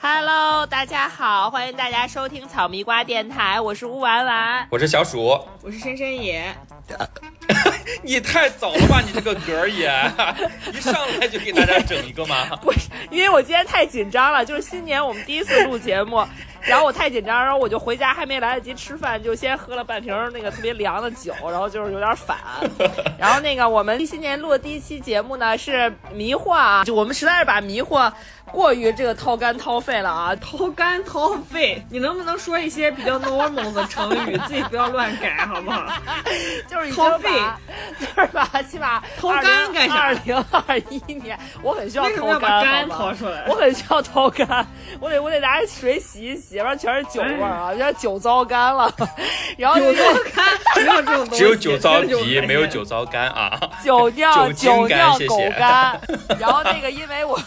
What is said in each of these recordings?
Hello，大家好，欢迎大家收听草莓瓜电台，我是乌丸丸，我是小鼠，我是深深野。你太早了吧，你这个格儿也，一上来就给大家整一个吗？不是，因为我今天太紧张了，就是新年我们第一次录节目。然后我太紧张，然后我就回家，还没来得及吃饭，就先喝了半瓶那个特别凉的酒，然后就是有点反。然后那个我们新年录的第一期节目呢是迷惑啊，就我们实在是把迷惑过于这个掏肝掏肺了啊，掏肝掏肺，你能不能说一些比较 normal 的成语，自己不要乱改好不好？就是掏肺，就是把起码掏肝干啥？二零二一年我很需要掏肝，掏出来，我很需要掏肝，我得我得拿水洗一洗。不然全是酒味儿啊，有点酒糟干了。然后酒糟干没有这种东西，只有酒糟皮，没有酒糟干啊。酒尿酒尿狗肝。然后那个，因为我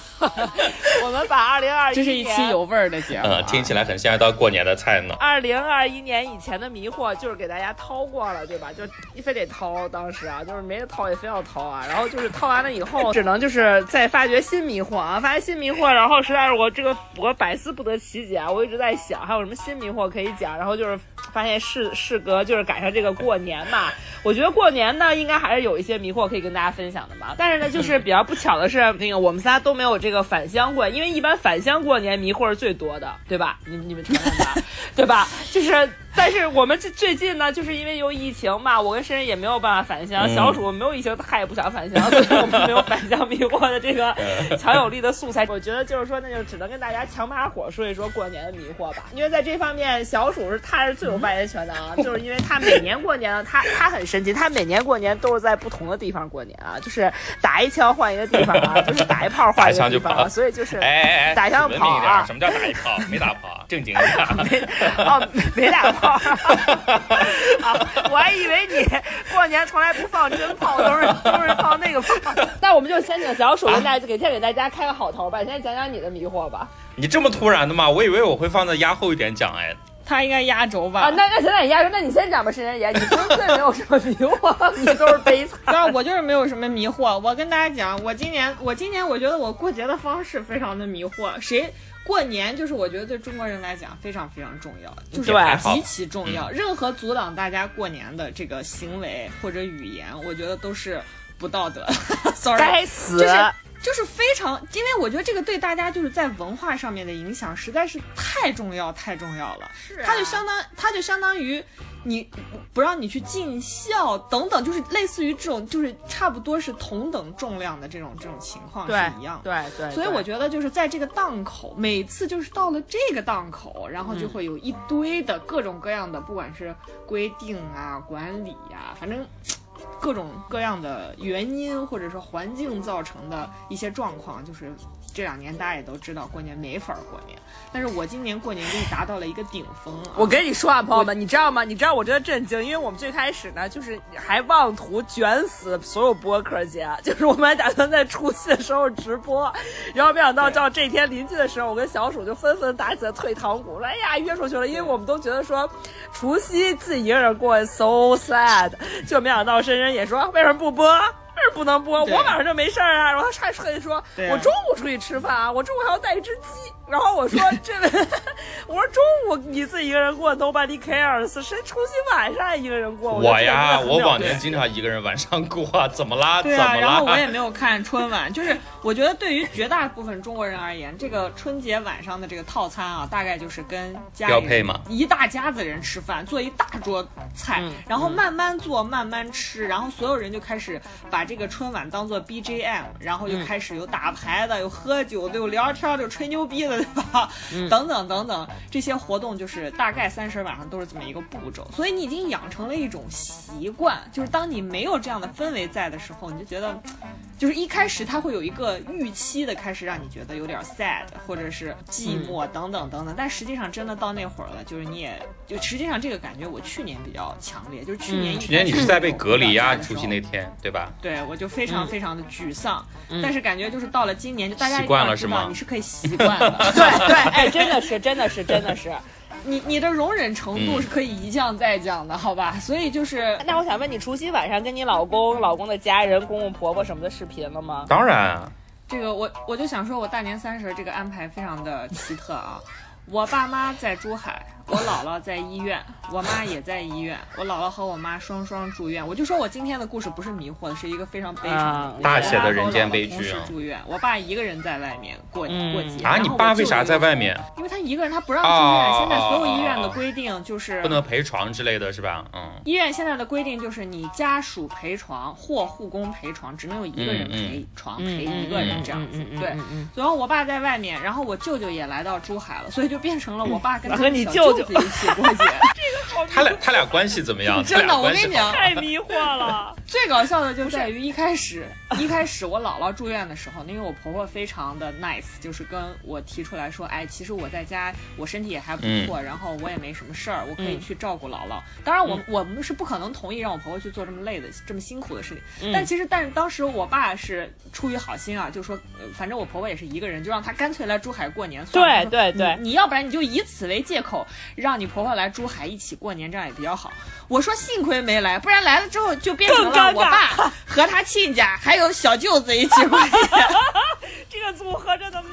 我们把二零二一这是一期有味儿的节目，听起来很像一道过年的菜呢。二零二一年以前的迷惑就是给大家掏过了，对吧？就非得掏，当时啊，就是没得掏也非要掏啊。然后就是掏完了以后，只能就是再发掘新迷惑啊，发现新迷惑。然后实在是我这个我百思不得其解啊，我一直在。想还有什么新迷惑可以讲？然后就是发现事事隔就是赶上这个过年嘛，我觉得过年呢应该还是有一些迷惑可以跟大家分享的嘛。但是呢，就是比较不巧的是，那个我们仨都没有这个返乡因为一般返乡过年迷惑是最多的，对吧？你你们承认吧？对吧？就是。但是我们这最近呢，就是因为有疫情嘛，我跟申申也没有办法返乡。小鼠没有疫情，他也不想返乡，所以我们没有返乡迷惑 的这个强有力的素材。我觉得就是说，那就只能跟大家强把火说一说过年的迷惑吧。因为在这方面，小鼠是他是最有发言权的啊，就是因为他每年过年，他他很神奇，他每年过年都是在不同的地方过年啊，就是打一枪换一个地方啊，就是打一炮换一个地方，所以就是哎哎哎，打一枪跑啊？什么叫打一炮？没打炮，正经一点。没哦，没打。啊！我还以为你过年从来不放真炮，都是都是放那个炮。那我们就先请小鼠跟大家给先给大家开个好头吧，先讲讲你的迷惑吧。你这么突然的吗？我以为我会放在压后一点讲哎。他应该压轴吧？啊，那那现在你压轴，那你先讲吧，申申爷，你纯粹没有什么迷惑，你都是悲惨。对啊，我就是没有什么迷惑。我跟大家讲，我今年我今年我觉得我过节的方式非常的迷惑，谁？过年就是我觉得对中国人来讲非常非常重要，就是极其重要。任何阻挡大家过年的这个行为或者语言，我觉得都是不道德。Sorry，该死。就是非常，因为我觉得这个对大家就是在文化上面的影响实在是太重要太重要了。是，它就相当，它就相当于你不让你去尽孝等等，就是类似于这种，就是差不多是同等重量的这种这种情况是一样。对对。所以我觉得就是在这个档口，每次就是到了这个档口，然后就会有一堆的各种各样的，不管是规定啊、管理呀，反正。各种各样的原因或者说环境造成的一些状况，就是这两年大家也都知道，过年没法过年。但是我今年过年就达到了一个顶峰。啊我跟你说啊，朋友们，你知道吗？你知道我真的震惊，因为我们最开始呢，就是还妄图卷死所有播客节，就是我们还打算在除夕的时候直播，然后没想到到这天临近的时候，我跟小鼠就纷纷打起了退堂鼓，说哎呀约出去了，因为我们都觉得说除夕自己一个人过 so sad，就没想到深深也说为什么不播？是不能播，我晚上就没事儿啊。然后还特意说，我中午出去吃饭啊，我中午还要带一只鸡。然后我说这，我说中午你自己一个人过，nobody cares，谁除夕晚上一个人过？我呀，我往年经常一个人晚上过，怎么啦？对啊，然后我也没有看春晚，就是我觉得对于绝大部分中国人而言，这个春节晚上的这个套餐啊，大概就是跟家里一大家子人吃饭，做一大桌菜，然后慢慢做，慢慢吃，然后所有人就开始把这个春晚当做 BGM，然后就开始有打牌的，有喝酒的，有聊天的，有吹牛逼的。对吧？等等等等，这些活动就是大概三十晚上都是这么一个步骤，所以你已经养成了一种习惯，就是当你没有这样的氛围在的时候，你就觉得，就是一开始它会有一个预期的开始，让你觉得有点 sad 或者是寂寞等等等等，但实际上真的到那会儿了，就是你也就实际上这个感觉我去年比较强烈，就是去年去年你是在被隔离呀，除夕那天对吧？对，我就非常非常的沮丧，但是感觉就是到了今年，就大家习惯了是吗？你是可以习惯的。对对，哎，真的是，真的是，真的是，你你的容忍程度是可以一降再降的，好吧？所以就是，那我想问你，除夕晚上跟你老公、老公的家人、公公婆婆什么的视频了吗？当然，这个我我就想说，我大年三十这个安排非常的奇特啊。我爸妈在珠海，我姥姥在医院，我妈也在医院，我姥姥和我妈双双住院。我就说我今天的故事不是迷惑的，是一个非常悲伤的大写的人间悲剧啊！住院，我爸一个人在外面过过节啊！你爸为啥在外面？因为他一个人，他不让住院。现在所有医院的规定就是不能陪床之类的是吧？嗯。医院现在的规定就是你家属陪床或护工陪床，只能有一个人陪床陪一个人这样子。对。然后我爸在外面，然后我舅舅也来到珠海了，所以就。变成了我爸跟他小舅子一起过节，这个好。他俩他俩关系怎么样？真的，我跟你讲，太迷惑了。最搞笑的就在于一开始，一开始我姥姥住院的时候，因为我婆婆非常的 nice，就是跟我提出来说，哎，其实我在家我身体也还不错，然后我也没什么事儿，我可以去照顾姥姥。当然，我我们是不可能同意让我婆婆去做这么累的、这么辛苦的事情。但其实，但是当时我爸是出于好心啊，就说，反正我婆婆也是一个人，就让她干脆来珠海过年算了。对对对，你要不然你就以此为借口，让你婆婆来珠海一起过年，这样也比较好。我说幸亏没来，不然来了之后就变成了我爸和他亲家还有有小舅子一起过年。这个组合真的。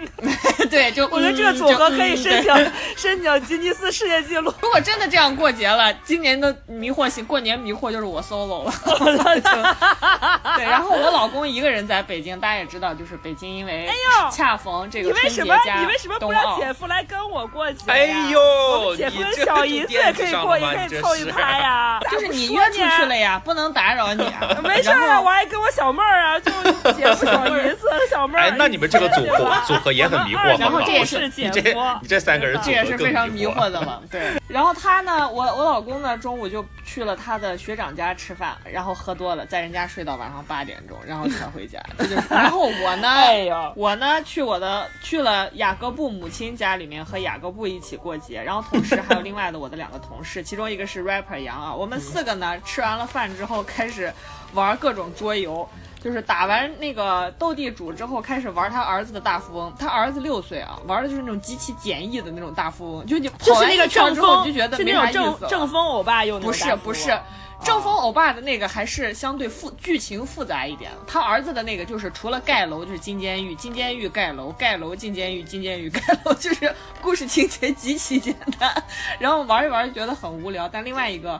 对，就我觉得这个组合可以申请申请吉尼斯世界纪录。如果真的这样过节了，今年的迷惑性过年迷惑就是我 solo 了。对，然后我老公一个人在北京，大家也知道，就是北京因为哎呦恰逢这个春节加你为什么不让姐夫来跟我过节？哎呦，姐夫小姨子也可以过，也可以凑一拍呀。就是你约出去了呀，不能打扰你。没事啊，我还跟我小妹儿啊，就姐夫小姨子小妹儿。哎，那你们这个组合组合。也很迷惑，然后这也是姐夫，你这三个人这也是非常迷惑的 了。对，然后他呢，我我老公呢，中午就去了他的学长家吃饭，然后喝多了，在人家睡到晚上八点钟，然后才回家。然后我呢，哎我呢去我的去了雅各布母亲家里面和雅各布一起过节，然后同时还有另外的我的两个同事，其中一个是 rapper 杨啊，我们四个呢吃完了饭之后开始玩各种桌游。就是打完那个斗地主之后，开始玩他儿子的大富翁。他儿子六岁啊，玩的就是那种极其简易的那种大富翁。就你就是那个正风，就觉得没啥意思正正风欧巴用的。不是不是，正风欧巴的那个还是相对复剧情复杂一点。他儿子的那个就是除了盖楼就是进监狱，进监狱盖楼，盖楼进监狱，进监狱盖楼，就是故事情节极其简单。然后玩一玩就觉得很无聊。但另外一个。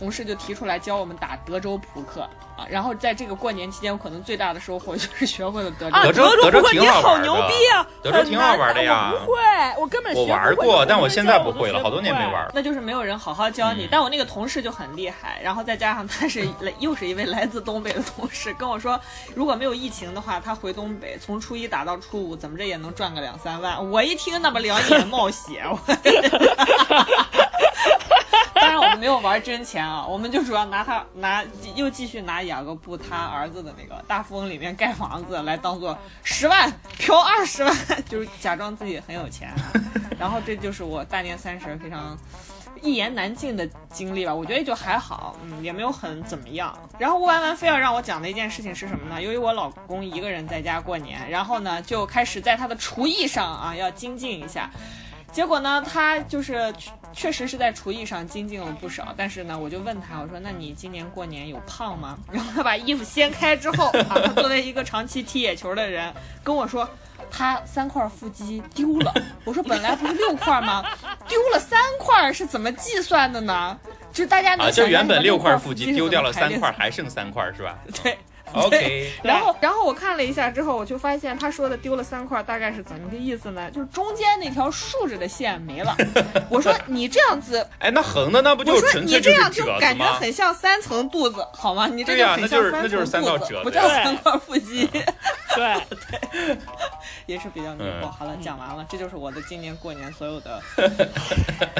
同事就提出来教我们打德州扑克啊，然后在这个过年期间，我可能最大的收获就是学会了德州。德州德州你好牛逼啊！德州挺好玩的呀。不会，我根本我玩过，但我现在不会了，好多年没玩。那就是没有人好好教你。但我那个同事就很厉害，然后再加上他是来又是一位来自东北的同事，跟我说，如果没有疫情的话，他回东北从初一打到初五，怎么着也能赚个两三万。我一听，那么两眼冒血。当 然我们没有玩真钱啊，我们就主要拿他拿又继续拿雅各布他儿子的那个大富翁里面盖房子来当做十万嫖二十万，就是假装自己很有钱。然后这就是我大年三十非常一言难尽的经历吧。我觉得就还好，嗯，也没有很怎么样。然后吴完完非要让我讲的一件事情是什么呢？由于我老公一个人在家过年，然后呢就开始在他的厨艺上啊要精进一下。结果呢，他就是确实是在厨艺上精进了不少。但是呢，我就问他，我说：“那你今年过年有胖吗？”然后他把衣服掀开之后，啊，他作为一个长期踢野球的人，跟我说，他三块腹肌丢了。我说：“本来不是六块吗？丢了三块是怎么计算的呢？”就大家啊，就原本六块腹肌丢掉了三块，还剩三块是吧？对。OK，然后然后我看了一下之后，我就发现他说的丢了三块，大概是怎么个意思呢？就是中间那条竖着的线没了。我说你这样子，哎，那横的那不就纯粹就是折子吗？感觉很像三层肚子，好吗？你这就很像三层肚子，不叫三块腹肌。对对，也是比较迷惑。好了，讲完了，这就是我的今年过年所有的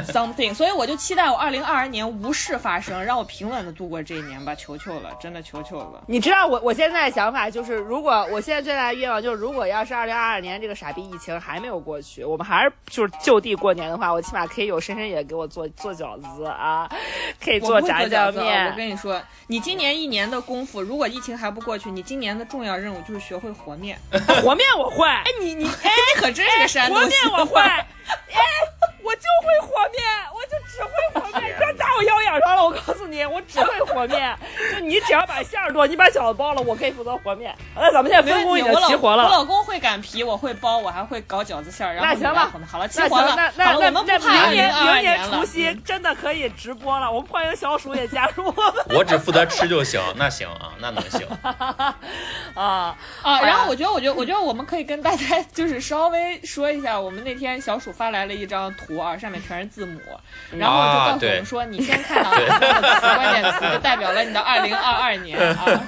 something。所以我就期待我二零二二年无事发生，让我平稳的度过这一年吧，求求了，真的求求了。你知道我。我现在的想法就是，如果我现在最大的愿望就是，如果要是二零二二年这个傻逼疫情还没有过去，我们还是就是就地过年的话，我起码可以有深深也给我做做饺子啊，可以做炸酱面。我跟你说，你今年一年的功夫，如果疫情还不过去，你今年的重要任务就是学会和面。和面我会。哎，你你哎，可真是个山东。和面我会。哎。我我就会和面，我就只会和面，别打我腰眼上了。我告诉你，我只会和面。就你只要把馅儿剁，你把饺子包了，我可以负责和面。那咱们现在分工已经齐活了。我老公会擀皮，我会包，我还会搞饺子馅儿。那行吧，好了，齐活了。那那那那明年明年除夕真的可以直播了。我们欢迎小鼠也加入。我只负责吃就行。那行啊，那能行。啊啊！然后我觉得，我觉得，我觉得我们可以跟大家就是稍微说一下，我们那天小鼠发来了一张图啊，上面全是字母，然后就告诉我们说，你先看到三个词关键词，就代表了你的二零二二年 啊。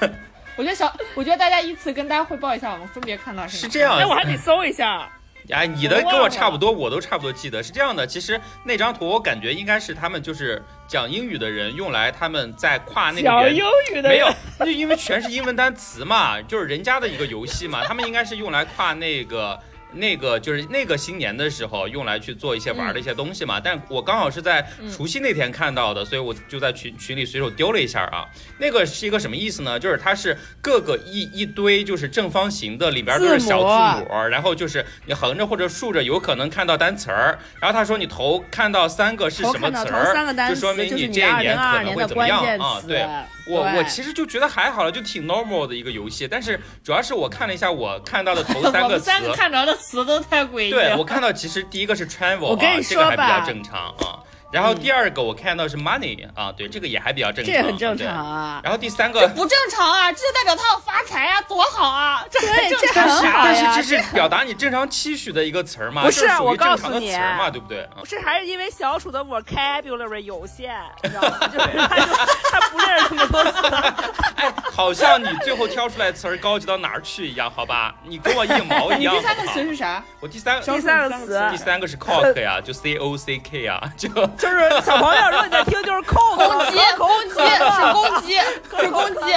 我觉得小，我觉得大家依次跟大家汇报一下，我们分别看到是这样。哎，我还得搜一下。哎，你的跟我差不多，我都差不多记得是这样的。其实那张图我感觉应该是他们就是讲英语的人用来他们在跨那个讲英语的没有，就因为全是英文单词嘛，就是人家的一个游戏嘛，他们应该是用来跨那个。那个就是那个新年的时候用来去做一些玩的一些东西嘛，但我刚好是在除夕那天看到的，所以我就在群群里随手丢了一下啊。那个是一个什么意思呢？就是它是各个一一堆就是正方形的，里边都是小字母，然后就是你横着或者竖着有可能看到单词儿。然后他说你头看到三 个是什么词儿，就说明你这一年可能会怎么样啊？对。我我其实就觉得还好了，就挺 normal 的一个游戏。但是主要是我看了一下我看到的头三个词，三个看着的词都太诡异。对我看到其实第一个是 travel 啊，这个还比较正常啊。然后第二个我看到是 money 啊，对，这个也还比较正常，这很正常啊。然后第三个这不正常啊，这就代表他要发财啊，多好啊，这很 正常啊。但是这是表达你正常期许的一个词儿嘛，不是我告诉你，嘛，对不对？不是，还是因为小楚的 vocabulary 有限，你知道吗？就是他就他不认识那么多词。哎，好像你最后挑出来词儿高级到哪儿去一样，好吧？你跟我一毛一样。第三个词是啥？我第三第三个词，第三个是 cock 呀，就 c o c k 啊，就就是小朋友。如果你在听，就是扣攻击，攻击是攻击，是攻击。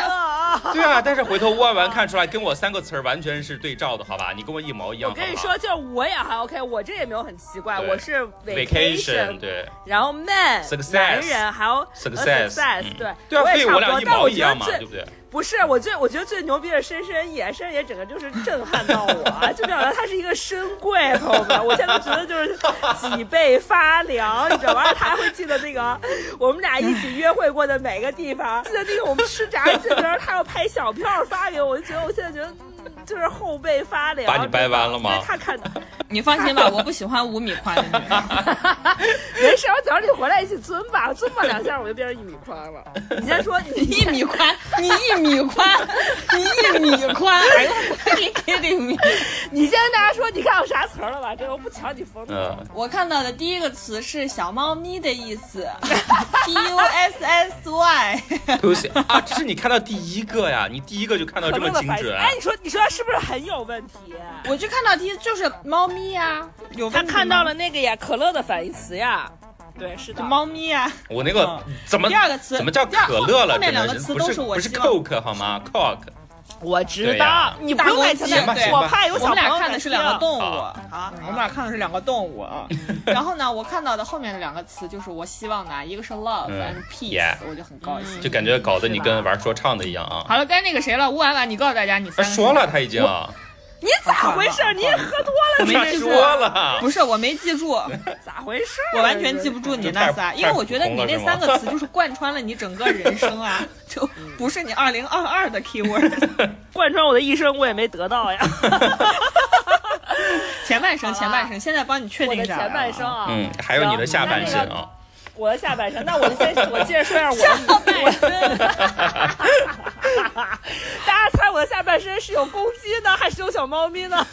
对啊，但是回头问完看出来，跟我三个词儿完全是对照的，好吧？你跟我一毛一样。我跟你说，就是我也还 OK，我这也没有很奇怪，我是 vacation，对。然后 man，男人还有 success，对。对啊，所以我俩一毛一样嘛，对不对？不是，我最我觉得最牛逼的深深也，深深也整个就是震撼到我，就表达他是一个深柜，朋友们，我现在觉得就是脊背发凉，你知道吧？他还会记得那个我们俩一起约会过的每个地方，记得那个我们吃炸鸡的时候，他要拍小票发给我，我就觉得我现在觉得。就是后背发凉，把你掰弯了吗？他看的，你放心吧，我不喜欢五米宽的女人。没事，我等你回来一起尊吧，尊吧两下我就变成一米宽了。你先说，你一米宽，你一米宽，你一米宽，哎呦，你肯定米。你先跟大家说，你看到啥词了吧？这我不抢你风头。我看到的第一个词是小猫咪的意思，P U S S Y。啊，这是你看到第一个呀？你第一个就看到这么精准？哎，你说，你说。是不是很有问题？我就看到题就是猫咪呀，有他看到了那个呀，可乐的反义词呀，对，是的，猫咪呀。我那个怎么第二个词怎么叫可乐了？后面两个词都是我不是 Coke 好吗？Coke，我知道，你不用担心，我怕有小朋友。我们俩看的是两个动物，啊，我们俩看的是两个动物啊。然后呢，我看到的后面的两个词就是我希望的，一个是 love and peace，我就很高兴，就感觉搞得你跟玩说唱的一样啊。好了，该那个谁了，吴婉婉，你告诉大家你。说了，他已经。你咋回事？你喝多了？我没记住。不是，我没记住。咋回事？我完全记不住你那仨，因为我觉得你那三个词就是贯穿了你整个人生啊，就不是你二零二二的 keyword。贯穿我的一生，我也没得到呀。前半生，前半生，现在帮你确定一下。前半生啊，嗯，还有你的下半生啊。我的下半身，那我就先我接着说一下我的下半身。大家猜我的下半身是有公鸡呢，还是有小猫咪呢？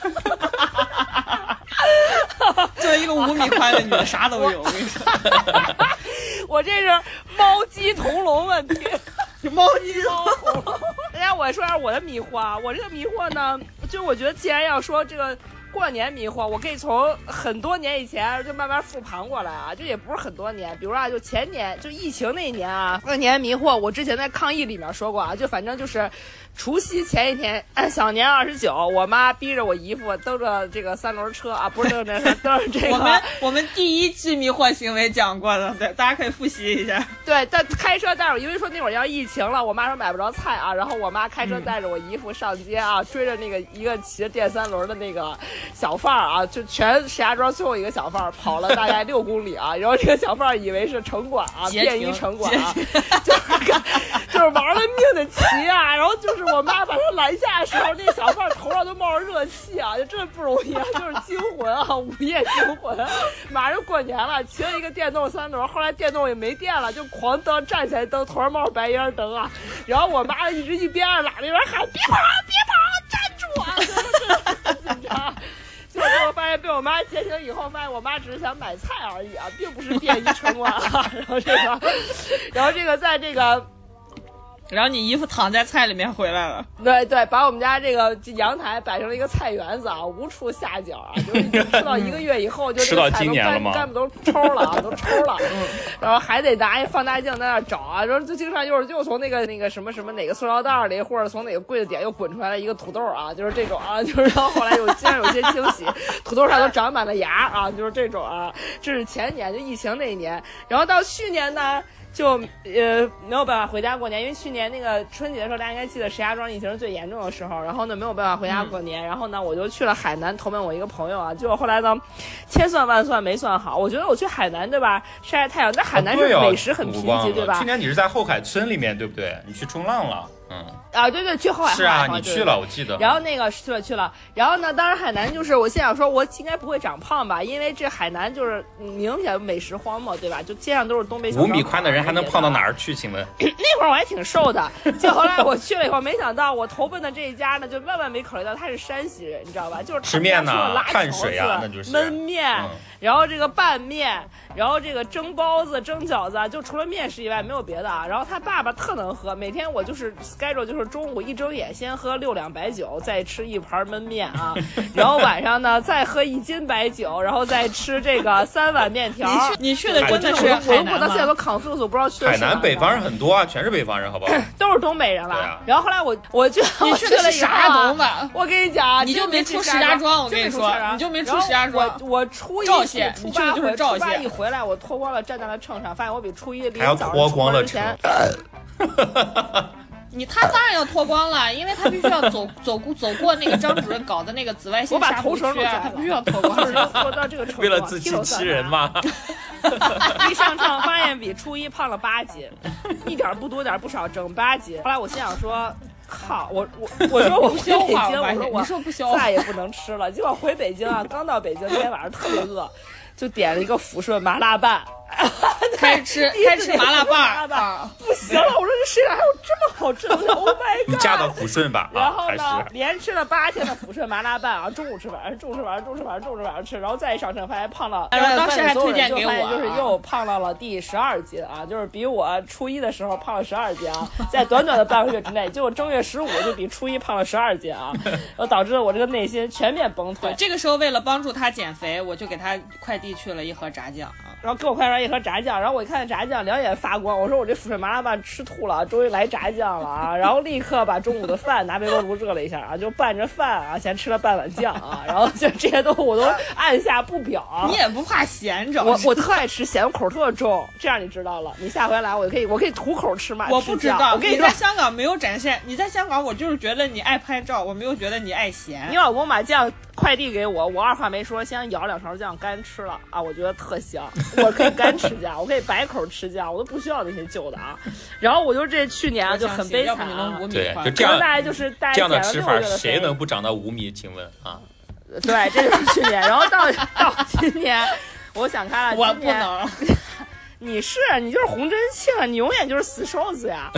作为一个五米宽的女的，啥都有。我跟你说，我这是猫鸡同笼问题。猫鸡同笼。大家我说一下我的迷惑啊，我这个迷惑呢，就我觉得既然要说这个。过年迷惑，我可以从很多年以前就慢慢复盘过来啊，就也不是很多年，比如啊，就前年就疫情那一年啊，过年迷惑，我之前在抗疫里面说过啊，就反正就是。除夕前一天，小年二十九，我妈逼着我姨夫蹬着这个三轮车啊，不是蹬着蹬着这个。我们我们第一期迷惑行为讲过了，对，大家可以复习一下。对，但开车带着，因为说那会儿要疫情了，我妈说买不着菜啊，然后我妈开车带着我姨夫上街啊，追着那个一个骑着电三轮的那个小贩儿啊，就全石家庄最后一个小贩儿跑了大概六公里啊，然后这个小贩儿以为是城管啊，便衣城管啊，就是就是玩了命的骑啊，然后就是我妈把他拦下的时候，那小贩头上都冒着热气啊，就真的不容易啊，就是惊魂啊，午夜惊魂。马上过年了，骑了一个电动三轮，后来电动也没电了，就狂蹬，站起来蹬，头上冒着白烟蹬啊，然后我妈一直一边上喇叭一边喊别跑别跑，站住啊！就是很紧张。结果我发现被我妈截停以后，发现我妈只是想买菜而已啊，并不是便衣城管啊。然后这个，然后这个在这个。然后你衣服躺在菜里面回来了，对对，把我们家这个阳台摆成了一个菜园子啊，无处下脚啊，就是吃到一个月以后，就这个菜都干干部都抽了啊，都抽了，然后还得拿一放大镜在那找啊，然后就经常又是又从那个那个什么什么哪个塑料袋里，或者从哪个柜子底下又滚出来了一个土豆啊，就是这种啊，就是然后后来有经常有些惊喜，土豆上都长满了芽啊，就是这种啊，这是前年就疫情那一年，然后到去年呢。就呃没有办法回家过年，因为去年那个春节的时候，大家应该记得石家庄疫情是最严重的时候，然后呢没有办法回家过年，然后呢我就去了海南投奔我一个朋友啊，结果后来呢千算万算没算好，我觉得我去海南对吧晒晒太阳，但海南是美食很贫瘠对吧？去年你是在后海村里面对不对？你去冲浪了。嗯啊，对对，去后海是啊，你去了，我记得。然后那个去了去了，然后呢，当时海南就是我心想说，我应该不会长胖吧，因为这海南就是明显美食荒漠，对吧？就街上都是东北。五米宽的人还能胖到哪儿去？请问？那会儿我还挺瘦的，就后来我去了以后，没想到我投奔的这一家呢，就万万没考虑到他是山西人，你知道吧？就是吃面呢，碳水啊，那就是焖面。然后这个拌面，然后这个蒸包子、蒸饺子，就除了面食以外没有别的啊。然后他爸爸特能喝，每天我就是 schedule 就是中午一睁眼先喝六两白酒，再吃一盘焖面啊。然后晚上呢再喝一斤白酒，然后再吃这个三碗面条。你去的真的是我我到现在都 confused，不知道去海南北方人很多啊，全是北方人，好不好？都是东北人了。然后后来我我就你去了啥东北？我跟你讲，你就没出石家庄，我跟你说，你就没出石家庄。我我出一初八回。初八一回来，我脱光了站在了秤上，发现我比初一还要脱光了之前。你他当然要脱光了，因为他必须要走走过走过那个张主任搞的那个紫外线杀毒区，他必须要脱光。脱到这个程度，为了自欺欺人嘛。一上秤发现比初一胖了八斤，一点不多点不少，整八斤。后来我心想说。靠！我我我说我不消化，我说我再也不能吃了。结果回北京啊，刚到北京那天晚上特别饿，就点了一个抚顺麻辣拌。开始吃，开始吃麻辣拌儿，不行了！我说这世界上还有这么好吃的东西！Oh my god！你嫁到抚顺吧。然后呢，连吃了八天的抚顺麻辣拌啊，中午吃，晚上中午吃，晚上中午吃，晚上中午吃，晚上吃，然后再一上秤，发现胖了。然后当时还推荐给我，就是又胖到了第十二斤啊，就是比我初一的时候胖了十二斤啊，在短短的半个月之内，结果正月十五就比初一胖了十二斤啊，然后导致了我这个内心全面崩溃。这个时候为了帮助他减肥，我就给他快递去了一盒炸酱啊，然后给我快来一盒炸酱，然后我一看炸酱两眼发光，我说我这抚顺麻辣拌吃吐了，终于来炸酱了啊！然后立刻把中午的饭拿微波炉热了一下啊，就拌着饭啊，先吃了半碗酱啊，然后就这些都我都按下不表。你也不怕咸着？我我特爱吃咸，口特重。这样你知道了，你下回来我就可以我可以吐口吃嘛。我不知道，我跟你在香港没有展现。你在香港，我就是觉得你爱拍照，我没有觉得你爱咸。你老公把酱快递给我，我二话没说，先舀两勺酱干吃了啊，我觉得特香，我可以干吃酱，我可以白口吃酱，我都不需要那些旧的啊。然后我就这去年就很悲惨啊，对，就这样，大概就是这样的吃法，谁能不长到五米？请问啊？对，这就是去年，然后到 到今年，我想开了，我不能。你是你就是洪真庆，你永远就是死瘦子呀。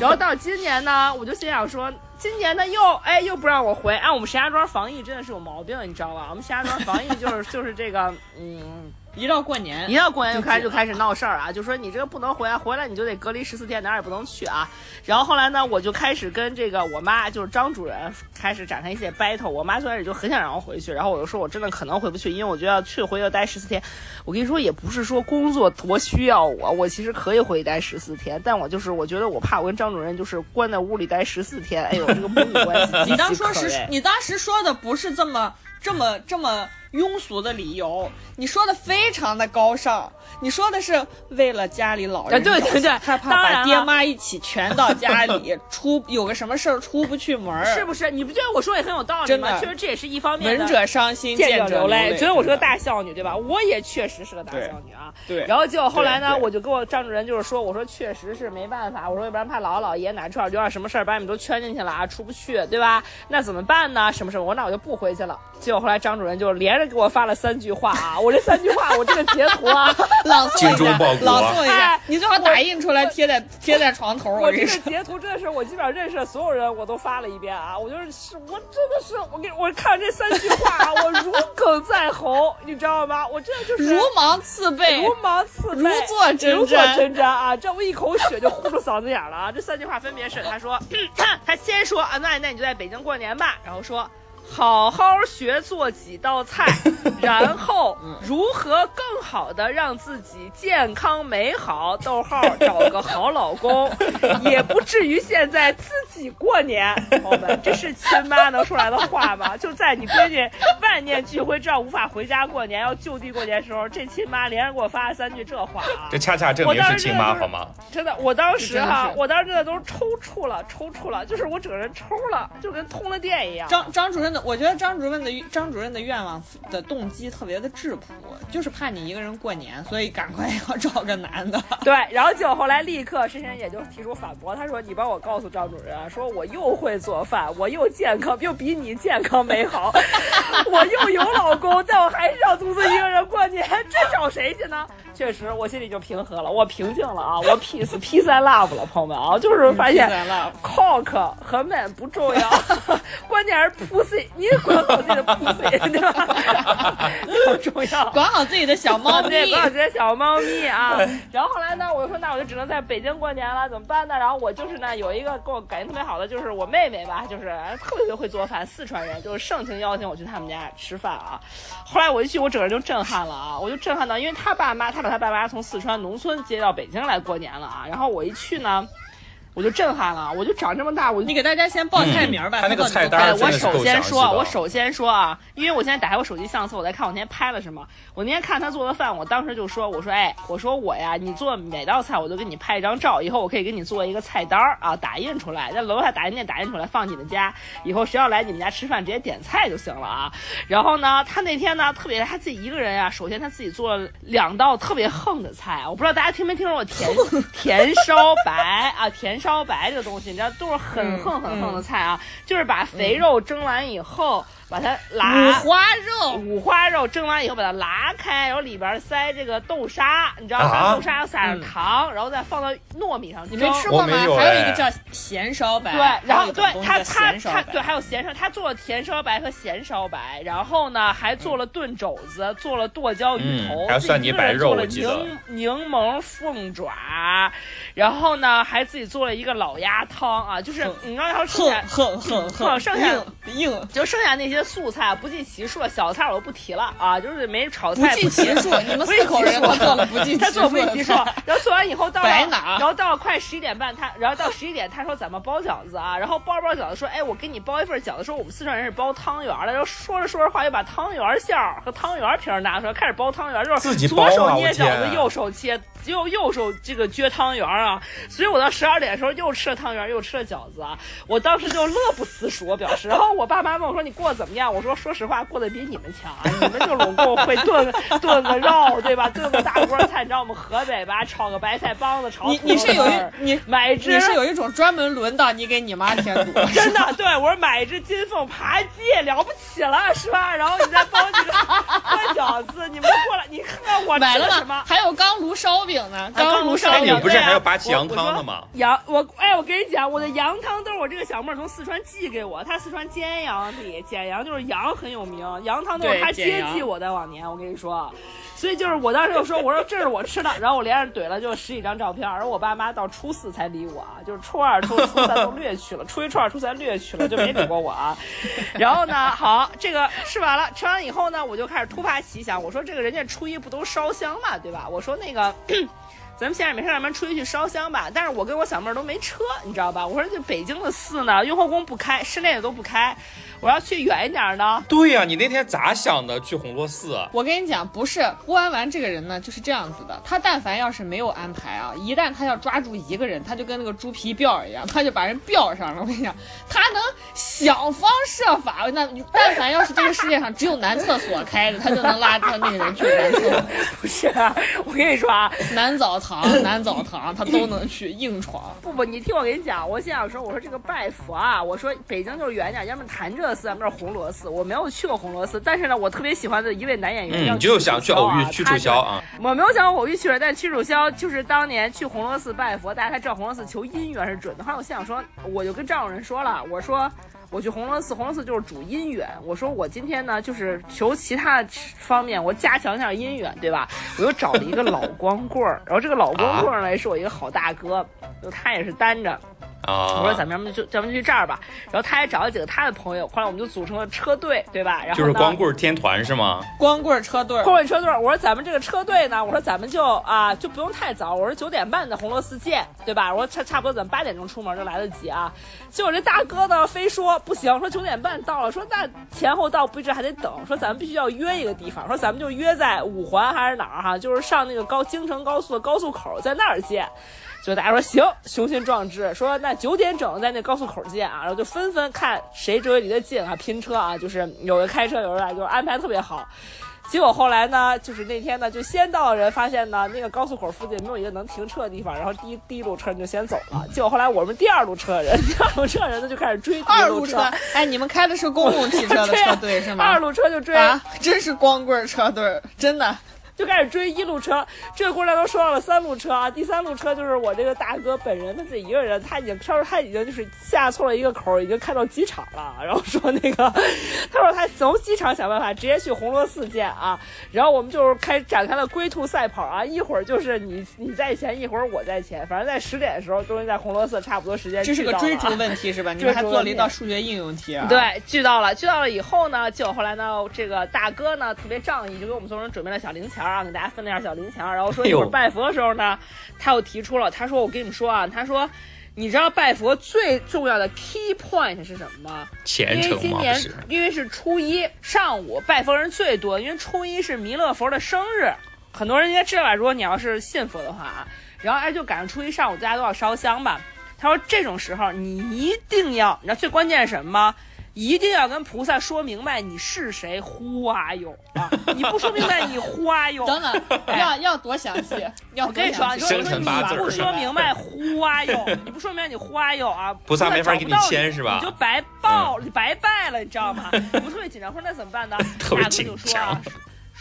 然后到今年呢，我就心想说，今年呢又哎又不让我回，哎，我们石家庄防疫真的是有毛病，你知道吧？我们石家庄防疫就是就是这个，嗯。一到过年，一到过年就开始就开始闹事儿啊！就说你这个不能回来，回来你就得隔离十四天，哪儿也不能去啊！然后后来呢，我就开始跟这个我妈，就是张主任，开始展开一些 battle。我妈最开始就很想让我回去，然后我就说我真的可能回不去，因为我觉得要去回去待十四天。我跟你说，也不是说工作多需要我，我其实可以回去待十四天，但我就是我觉得我怕我跟张主任就是关在屋里待十四天，哎呦，这个母女关系 你当说是，你当时说的不是这么这么这么。庸俗的理由，你说的非常的高尚。你说的是为了家里老人，对对对，害怕把爹妈一起全到家里，出有个什么事儿出不去门是不是？你不觉得我说也很有道理吗？确实这也是一方面。闻者伤心，见者流泪。觉得我是个大孝女，对吧？我也确实是个大孝女啊。对。然后结果后来呢，我就跟我张主任就是说，我说确实是没办法，我说要不然怕姥姥姥爷哪出点有点什么事儿把你们都圈进去了啊，出不去，对吧？那怎么办呢？什么什么？我那我就不回去了。结果后来张主任就连着给我发了三句话啊，我这三句话我这个截图啊，朗诵一下，朗诵一下，你最好打印出来贴在贴在床头。我这个截图真的是我基本上认识的所有人我都发了一遍啊，我就是是，我真的是我给我看这三句话啊，我如鲠在喉，你知道吗？我真的就是如芒刺背，如芒刺背，如坐针毡，如坐针毡啊！这我一口血就呼出嗓子眼了啊！这三句话分别是：他说，他先说啊，那那你就在北京过年吧，然后说。好好学做几道菜，然后如何更好的让自己健康美好？逗号找个好老公，也不至于现在自己过年。朋友们，这是亲妈能说出来的话吗？就在你闺女万念俱灰，知道无法回家过年，要就地过年的时候，这亲妈连着给我发了三句这话啊！这恰恰证明是亲妈好吗？真的，我当时哈，我当时真的都抽搐了，抽搐了，就是我整个人抽了，就跟通了电一样。张张主任。我觉得张主任的张主任的愿望的动机特别的质朴，就是怕你一个人过年，所以赶快要找个男的。对，然后结果后来立刻深深也就提出反驳，他说：“你帮我告诉张主任，说我又会做饭，我又健康，又比你健康美好，我又有老公，但我还是要独自一个人过年，这找谁去呢？”确实，我心里就平和了，我平静了啊，我 peace peace and love 了，朋友们啊，就是发现 cock 和 man 不重要，关键是 pussy。你管好自己的 pussy 对吧？很重要，管好自己的小猫 咪，管好自己的小猫咪啊。然后后来呢，我就说那我就只能在北京过年了，怎么办呢？然后我就是呢有一个跟我感情特别好的，就是我妹妹吧，就是特别特别会做饭，四川人，就是盛情邀请我去他们家吃饭啊。后来我一去，我整个人就震撼了啊！我就震撼到，因为他爸妈，他把他爸妈从四川农村接到北京来过年了啊。然后我一去呢。我就震撼了，我就长这么大，我你给大家先报菜名吧。他那个菜单我首先说，我首先说啊，因为我现在打开我手机相册，我在看我那天拍了什么。我那天看他做的饭，我当时就说，我说哎，我说我呀，你做每道菜我都给你拍一张照，以后我可以给你做一个菜单啊，打印出来，在楼下打印店打印出来放你们家，以后谁要来你们家吃饭，直接点菜就行了啊。然后呢，他那天呢特别他自己一个人呀，首先他自己做了两道特别横的菜，我不知道大家听没听说过甜 甜烧白啊，甜烧白这个东西。你知道都是很横很横的菜啊，就是把肥肉蒸完以后。把它拉五花肉，五花肉蒸完以后把它拉开，然后里边塞这个豆沙，你知道吗？豆沙要撒上糖，然后再放到糯米上。你没吃过吗？还有一个叫咸烧白。对，然后对他他他对还有咸烧，他做了甜烧白和咸烧白，然后呢还做了炖肘子，做了剁椒鱼头，还有蒜泥白肉，柠柠檬凤爪，然后呢还自己做了一个老鸭汤啊，就是你要剩下哼哼哼，剩下硬就剩下那些。些素菜不计其数，小菜我都不提了啊，就是没炒菜不计其数，你们四口人都做了不计他做不计其数，然后做完以后到了，白拿，然后到了快十一点半，他然后到十一点，他说咱们包饺子啊，然后包包饺子说，哎，我给你包一份饺子，说我们四川人是包汤圆的，然后说着说着话又把汤圆馅儿和汤圆皮拿出来开始包汤圆，就是左手捏饺子，右手切。只有右手这个撅汤圆啊，所以我到十二点的时候又吃了汤圆，又吃了饺子啊，我当时就乐不思蜀，我表示。然后我爸妈问我说：“你过得怎么样？”我说：“说实话，过得比你们强。你们就拢共会炖炖个肉，对吧？炖个大锅菜，你知道我们河北吧，炒个白菜帮子，炒你你是有一你买一只，你是有一种专门轮到你给你妈添堵。真的，对我说买一只金凤扒鸡了不起了，是吧？然后你再包几个 包饺子，你们过来，你看看我买了什么？还有钢炉烧饼呢。刚炉烧饼，你不是还要羊汤的吗？羊，我哎，我跟你讲，我的羊汤都是我这个小妹从四川寄给我，她四川咸阳里，咸阳就是羊很有名，羊汤都是他接济我的往年，我跟你说，所以就是我当时就说，我说这是我吃的，然后我连着怼了就十几张照片，而我爸妈到初四才理我啊，就是初二、初初三都略去了，初一、初二、初三略去了，就没理过我啊。然后呢，好，这个吃完了，吃完以后呢，我就开始突发奇想，我说这个人家初一不都烧香嘛，对吧？我说那个。咱们现在没事，咱们出去去烧香吧。但是我跟我小妹儿都没车，你知道吧？我说这北京的寺呢，雍和宫不开，室内的都不开。我要去远一点的。对呀，你那天咋想的？去红螺寺？我跟你讲，不是郭安完这个人呢，就是这样子的。他但凡要是没有安排啊，一旦他要抓住一个人，他就跟那个猪皮吊一样，他就把人吊上了。我跟你讲，他能想方设法。那但凡要是这个世界上只有男厕所开着，他就能拉他那个人去男厕所。不是，啊我跟你说啊，男澡堂、男澡堂他都能去硬闯。不不，你听我跟你讲，我想说，我说这个拜佛啊，我说北京就是远点，要么潭柘。寺，咱们这红螺寺，我没有去过红螺寺，但是呢，我特别喜欢的一位男演员，你就想去偶遇屈楚萧啊？我没有想偶遇屈楚，但屈楚萧就是当年去红螺寺拜佛，大家才知道红螺寺求姻缘是准的。后来我心想说，我就跟赵主任说了，我说我去红螺寺，红螺寺就是主姻缘。我说我今天呢，就是求其他方面，我加强一下姻缘，对吧？我又找了一个老光棍儿，然后这个老光棍儿呢，也是我一个好大哥，就他也是单着。我说咱们就咱们就去这儿吧，然后他还找了几个他的朋友，后来我们就组成了车队，对吧？然后就是光棍天团是吗？光棍车队，光棍车队。我说咱们这个车队呢，我说咱们就啊就不用太早，我说九点半在红螺寺见，对吧？我说差差不多咱们八点钟出门就来得及啊。结果这大哥呢非说不行，说九点半到了，说那前后到不一致还得等，说咱们必须要约一个地方，说咱们就约在五环还是哪儿哈，就是上那个高京城高速的高速口，在那儿见。就大家说行，雄心壮志，说那九点整在那高速口见啊，然后就纷纷看谁周围离得近啊，拼车啊，就是有的开车，有人来，就安排特别好。结果后来呢，就是那天呢，就先到的人发现呢，那个高速口附近没有一个能停车的地方，然后第一第一路车人就先走了。结果后来我们第二路车人，第二路车人呢就开始追二路车。哎，你们开的是公共汽车的 车队是吗？二路车就追啊，真是光棍车队，真的。就开始追一路车，这个姑娘都说到了三路车啊，第三路车就是我这个大哥本人他自己一个人，他已经他说他已经就是下错了一个口，已经开到机场了，然后说那个他说他从机场想办法直接去红螺寺见啊，然后我们就是开展开了龟兔赛跑啊，一会儿就是你你在前，一会儿我在前，反正在十点的时候终于在红螺寺差不多时间。这是个追逐问题是吧？你们还做了一道数学应用题啊？对，聚到了，聚到了以后呢，就后来呢，这个大哥呢特别仗义，就给我们所有人准备了小零钱。啊，给大家分了点小零钱，然后说一会儿拜佛的时候呢，他又提出了，他说我跟你们说啊，他说你知道拜佛最重要的 key point 是什么吗？虔诚吗？因为今年因为是初一上午拜佛人最多，因为初一是弥勒佛的生日，很多人应该知道吧？如果你要是信佛的话啊，然后哎就赶上初一上午大家都要烧香吧。他说这种时候你一定要，你知道最关键是什么吗？一定要跟菩萨说明白你是谁，呼啊哟啊！你不说明白，你呼啊哟。等等，要 要多详细？我跟你说，你说你不说明白，呼啊哟！你不说明白，你呼啊哟啊！菩萨没法给你签是吧？你就白报，你白拜了，你知道吗？我特别紧张，说那怎么办呢？大哥就说啊。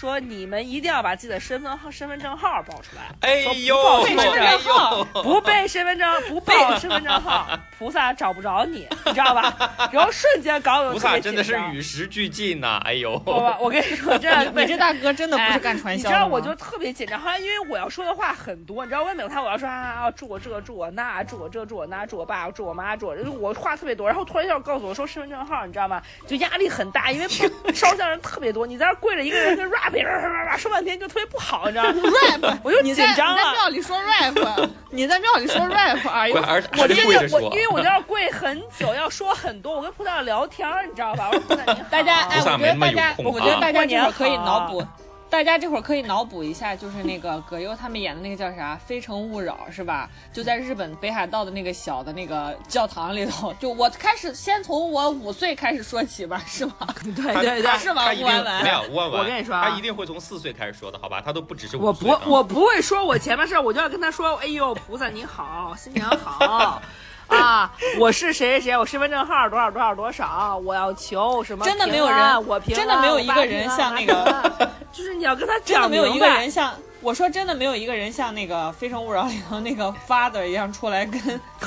说你们一定要把自己的身份号、身份证号报出来。哎呦，不背身份证号，不背身份证，不报身份证号，菩萨找不着你，你知道吧？然后瞬间搞得菩萨真的是与时俱进呐！哎呦，我我跟你说，这 你这大哥真的不是干传销的。你知道，我就特别紧张，后来因为我要说的话很多，你知道，我每他我要说啊，祝我这，祝我那，祝我这，祝我那，祝我爸，祝我妈，祝我，我话特别多。然后突然一下告诉我说身份证号，你知道吗？就压力很大，因为 烧香人特别多，你在那跪着一个人跟 rap。说半天就特别不好，你知道吗？rap，我就紧张了。你在庙里说 rap，你在庙里说 rap，哎呦，我真的我，因为我在那跪很久，要说很多，我跟菩萨聊天，你知道吧？我说菩萨大家，哎，我觉得大家，我觉得大家这会可以脑补。大家这会儿可以脑补一下，就是那个葛优他们演的那个叫啥《非诚勿扰》是吧？就在日本北海道的那个小的那个教堂里头。就我开始先从我五岁开始说起吧，是吗？对对对，是吗？吴安文没有吴安文，我跟你说他一定会从四岁开始说的，好吧？他都不只是我不我不会说我前面事儿，我就要跟他说，哎呦，菩萨你好，新娘好。啊，我是谁谁谁，我身份证号多少多少多少，我要求什么？真的没有人，我真的没有一个人像那个，就是你要跟他讲没有一个人像。我说真的，没有一个人像那个《非诚勿扰》里头那个 father 一样出来跟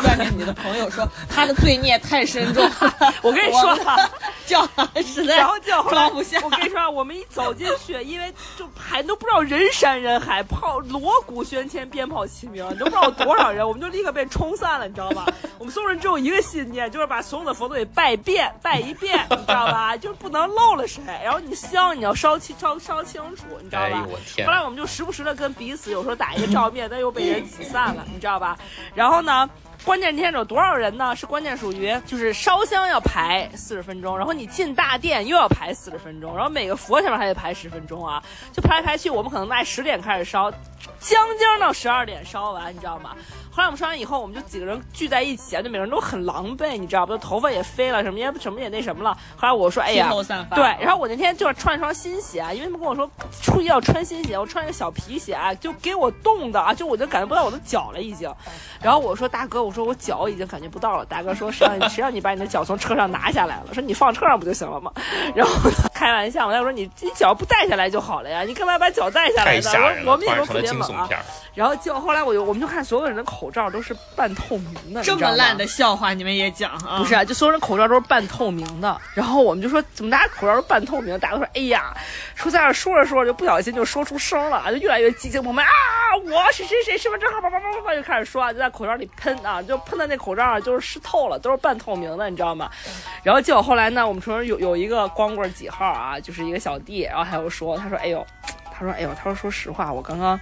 外面你的朋友说他的罪孽太深重。我跟你说，叫他实在，然后叫装不下。我跟你说，我们一走进去，因为就排都不知道人山人海，炮锣鼓喧天，鞭炮齐鸣，你都不知道多少人，我们就立刻被冲散了，你知道吧？我们所有人只有一个信念，就是把所有的佛都得拜遍，拜一遍，你知道吧？就是不能漏了谁。然后你香你要烧清，烧烧清楚，你知道吧？后来我们就时不时的跟彼此有时候打一个照面，但又被人挤散了，你知道吧？然后呢？关键天有多少人呢？是关键属于就是烧香要排四十分钟，然后你进大殿又要排四十分钟，然后每个佛前面还得排十分钟啊，就排来排去，我们可能在十点开始烧，将将到十二点烧完，你知道吗？后来我们烧完以后，我们就几个人聚在一起啊，就每个人都很狼狈，你知道不？头发也飞了，什么也什么也那什么了。后来我说，哎呀，对。然后我那天就是穿一双新鞋啊，因为他们跟我说初一要穿新鞋，我穿一个小皮鞋，就给我冻的啊，就我就感觉不到我的脚了已经。然后我说大哥，我说我脚已经感觉不到了。大哥说谁让你谁让你把你的脚从车上拿下来了？说你放车上不就行了吗？然后开玩笑，我再说你你脚不带下来就好了呀，你干嘛把脚带下来呢？我我们也都特别猛啊。然后就后来我就我们就看所有人的口罩都是半透明的，这么烂的笑话你们也讲啊？不是啊，就所有人口罩都是半透明的。然后我们就说怎么大家口罩都半透明？大家都说哎呀，说在那说着说着就不小心就说出声了，就越来越激情澎湃啊！我是谁谁身份证号叭叭叭叭叭就开始说啊，就在口罩里喷啊，就喷的那口罩上 就是湿透了，都是半透明的，你知道吗？然后结果后来呢，我们说有有一个光棍几号啊，就是一个小弟，然后还有说，他说哎呦，他说哎呦，他说说实话，我刚刚。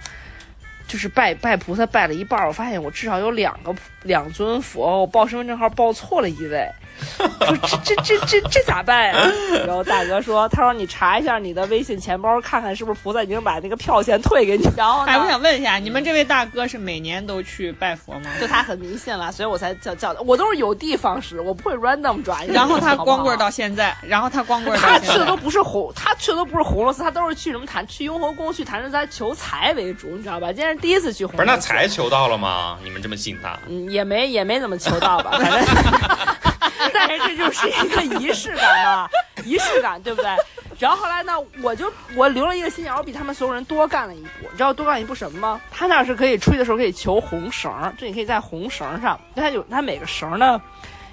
就是拜拜菩萨拜了一半，我发现我至少有两个两尊佛，我报身份证号报错了一位。说这这这这这咋办呀？然后大哥说，他说你查一下你的微信钱包，看看是不是菩萨已经把那个票钱退给你。然后，哎，我想问一下，你们这位大哥是每年都去拜佛吗？就他很迷信了，所以我才叫叫的。我都是有的放矢，我不会 random 抓。然后他光棍到现在，然后他光棍。他去的都不是红，他去的都不是红螺寺，他都是去什么坛，去雍和宫去坛山求财为主，你知道吧？今天是第一次去红。不是那财求到了吗？你们这么信他？嗯，也没也没怎么求到吧，反正。但是这就是一个仪式感嘛，仪式感，对不对？然后后来呢，我就我留了一个心眼，我比他们所有人多干了一步。你知道多干一步什么吗？他那是可以吹的时候可以求红绳，这你可以在红绳上，他有他每个绳的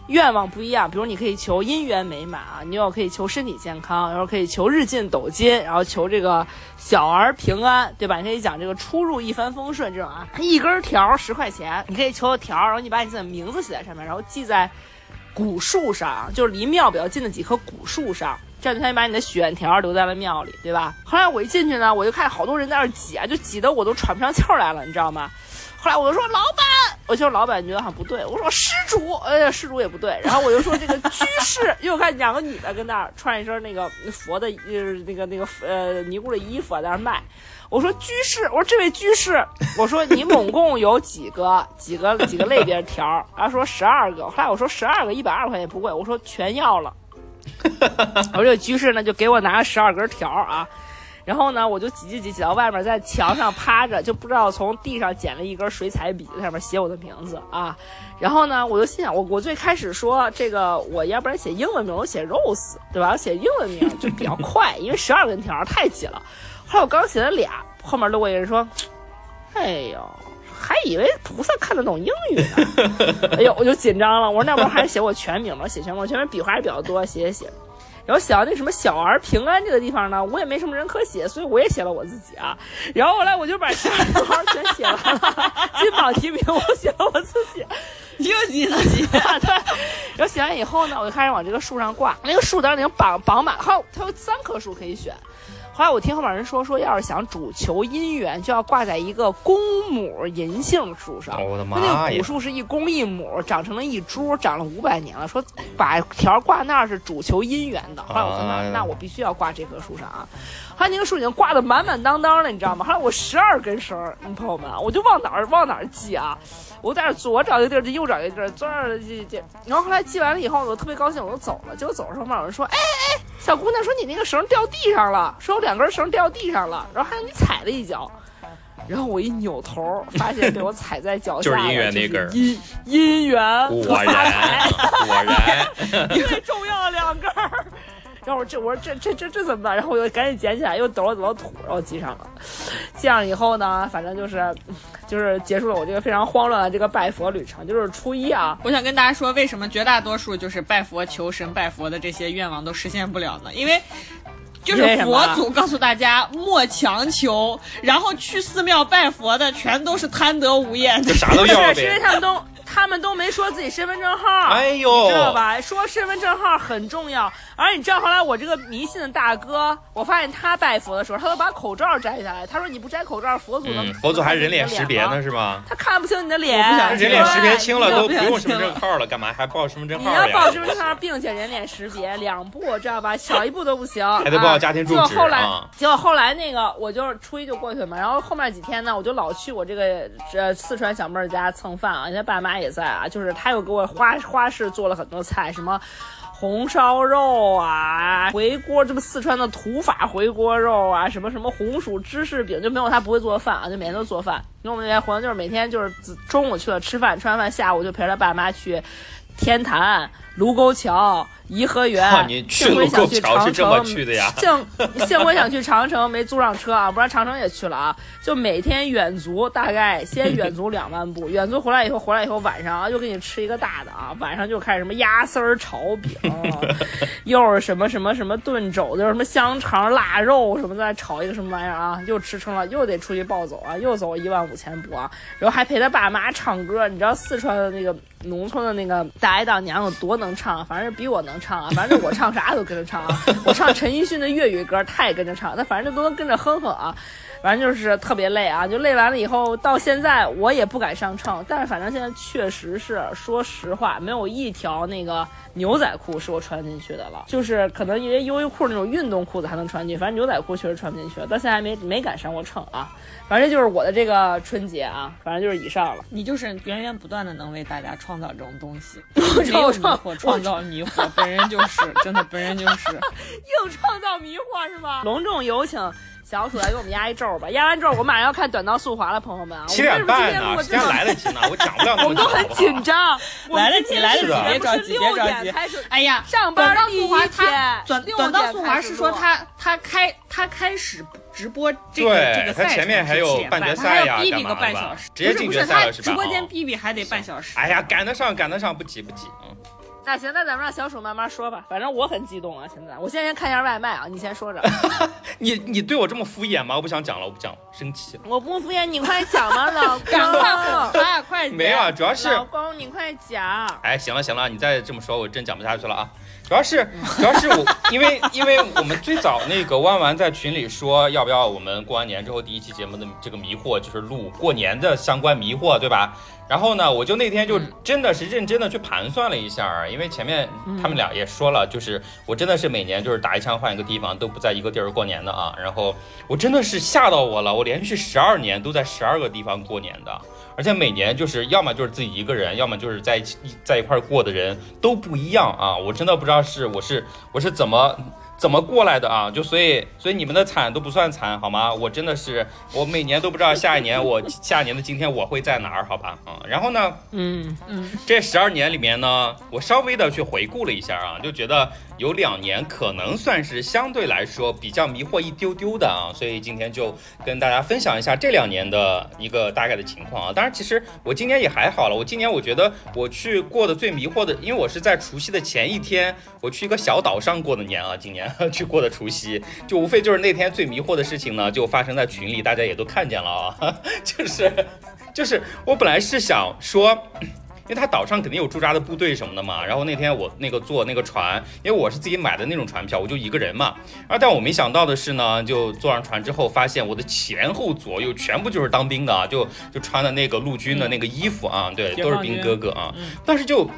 愿望不一样。比如你可以求姻缘美满啊，你又可以求身体健康，然后可以求日进斗金，然后求这个小儿平安，对吧？你可以讲这个出入一帆风顺这种啊。一根条十块钱，你可以求个条，然后你把你自己的名字写在上面，然后记在。古树上，就是离庙比较近的几棵古树上，这样就相当于把你的许愿条留在了庙里，对吧？后来我一进去呢，我就看好多人在那挤啊，就挤得我都喘不上气来了，你知道吗？后来我就说老板，我就老板觉得好像不对，我说施主，哎呀施主也不对，然后我就说这个居士，又看两个女的跟那儿穿一身那个佛的，就是那个那个呃尼姑的衣服，在那卖。我说居士，我说这位居士，我说你总共有几个几个几个类别条？他说十二个。后来我说十二个一百二十块钱不贵，我说全要了。我说这个居士呢，就给我拿了十二根条啊。然后呢，我就挤挤挤挤到外面，在墙上趴着，就不知道从地上捡了一根水彩笔，在上面写我的名字啊。然后呢，我就心想，我我最开始说这个，我要不然写英文名，我写 Rose，对吧？写英文名就比较快，因为十二根条太挤了。后来我刚写了俩，后面路过一人说：“哎呦，还以为菩萨看得懂英语呢。”哎呦，我就紧张了。我说：“那不还是写我全名吗？写全名，全名笔画也比较多，写写写。”然后写到那什么小儿平安这个地方呢，我也没什么人可写，所以我也写了我自己啊。然后后来我就把十二个号全写完了，金榜题名，我写了我自己，又你自己。对。然后写完以后呢，我就开始往这个树上挂，那个树当时已经绑绑满，还有它有三棵树可以选。后来我听后面人说，说要是想主求姻缘，就要挂在一个公母银杏树上。我的妈那个古树是一公一母，长成了一株，长了五百年了。说把条挂那儿是主求姻缘的。后来我说那那我必须要挂这棵树上啊。后来那个树已经挂的满满当当了，你知道吗？后来我十二根绳，朋友们，我就往哪儿往哪儿系啊。我在那左找一个地儿，右找一个地儿，左找这这。然后后来系完了以后，我特别高兴，我就走了。结果走的时候，有人说：“哎哎哎，小姑娘，说你那个绳掉地上了，说有两根绳掉地上了，然后还让你踩了一脚。”然后我一扭头，发现被我踩在脚下，就是姻缘那根姻姻缘，果然果然最重要两根。然后我这我说这这这这怎么办？然后我又赶紧捡起来，又抖了抖了土，然后系上了。系上以后呢，反正就是，就是结束了我这个非常慌乱的这个拜佛旅程。就是初一啊，我想跟大家说，为什么绝大多数就是拜佛求神拜佛的这些愿望都实现不了呢？因为就是佛祖告诉大家莫强求，然后去寺庙拜佛的全都是贪得无厌，就啥都 要是因为他们都。他们都没说自己身份证号，哎呦，你知道吧？说身份证号很重要。而你知道后来我这个迷信的大哥，我发现他拜佛的时候，他都把口罩摘下来。他说你不摘口罩，佛祖能佛祖还人脸识别呢，是吗？他看不清你的脸，人脸识别清了都不用身份证号了，干嘛还报身份证号你要报身份证号，并且人脸识别 两步，知道吧？少一步都不行，还得报家庭住址。结果后来，结果后来那个我就是初一就过去了嘛，然后后面几天呢，我就老去我这个呃四川小妹儿家蹭饭啊，人家爸妈也在啊，就是他又给我花花式做了很多菜，什么。红烧肉啊，回锅，这不四川的土法回锅肉啊，什么什么红薯芝士饼，就没有他不会做饭啊，就每天都做饭。因为我们那边回就是每天就是中午去了吃饭，吃完饭下午就陪着他爸妈去天坛、卢沟桥。颐和园，你去回想去长城，去的呀？幸幸亏想去长城，没租上车啊，不然长城也去了啊。就每天远足，大概先远足两万步，远足回来以后，回来以后晚上啊，又给你吃一个大的啊，晚上就开始什么鸭丝儿炒饼，又是什么什么什么炖肘子，什么香肠腊肉什么再炒一个什么玩意儿啊，又吃撑了，又得出去暴走啊，又走一万五千步啊，然后还陪他爸妈唱歌。你知道四川的那个农村的那个大爷大娘有多能唱？反正比我能。唱啊，反正我唱啥都跟着唱啊。我唱陈奕迅的粤语歌，他也跟着唱，那反正就都能跟着哼哼啊。反正就是特别累啊，就累完了以后，到现在我也不敢上秤。但是反正现在确实是，说实话，没有一条那个牛仔裤是我穿进去的了。就是可能因为优衣库那种运动裤子还能穿进去，反正牛仔裤确实穿不进去了。到现在还没没敢上过秤啊。反正就是我的这个春节啊，反正就是以上了。你就是源源不断的能为大家创造这种东西，创造创造迷惑，本人就是真的，本人就是 硬创造迷惑是吧？隆重有请。小鼠来给我们压一咒吧，压完咒我马上要看短道速滑了，朋友们。七点半呢，今天来得及呢，我讲不了那么多。我们都很紧张，来得及，来得及，别着急，别着急。哎呀，上班短道速滑，他短短道速滑是说他他开他开始直播这个这个赛前面还有半决赛呀，逼逼个半小时，直接进决赛了是吧？直播间逼逼还得半小时。哎呀，赶得上，赶得上，不急不急，嗯。那行，那咱们让小鼠慢慢说吧。反正我很激动啊，现在我先先看一下外卖啊，你先说着。你你对我这么敷衍吗？我不想讲了，我不讲了，生气。我不敷衍，你快讲吧，老公。快快没有，主要是老公，你快讲。哎，行了行了，你再这么说，我真讲不下去了啊。主要是主要是我，因为因为我们最早那个弯弯在群里说，要不要我们过完年之后第一期节目的这个迷惑，就是录过年的相关迷惑，对吧？然后呢，我就那天就真的是认真的去盘算了一下，因为前面他们俩也说了，就是我真的是每年就是打一枪换一个地方，都不在一个地儿过年的啊。然后我真的是吓到我了，我连续十二年都在十二个地方过年的，而且每年就是要么就是自己一个人，要么就是在一起在一块过的人都不一样啊。我真的不知道是我是我是怎么。怎么过来的啊？就所以所以你们的惨都不算惨好吗？我真的是我每年都不知道下一年我下一年的今天我会在哪儿好吧？啊，然后呢？嗯嗯，这十二年里面呢，我稍微的去回顾了一下啊，就觉得。有两年可能算是相对来说比较迷惑一丢丢的啊，所以今天就跟大家分享一下这两年的一个大概的情况啊。当然，其实我今年也还好了。我今年我觉得我去过的最迷惑的，因为我是在除夕的前一天，我去一个小岛上过的年啊。今年 去过的除夕，就无非就是那天最迷惑的事情呢，就发生在群里，大家也都看见了啊。就是就是我本来是想说。因为他岛上肯定有驻扎的部队什么的嘛，然后那天我那个坐那个船，因为我是自己买的那种船票，我就一个人嘛，然后但我没想到的是呢，就坐上船之后发现我的前后左右全部就是当兵的啊，就就穿的那个陆军的那个衣服啊，对，都是兵哥哥啊，但是就。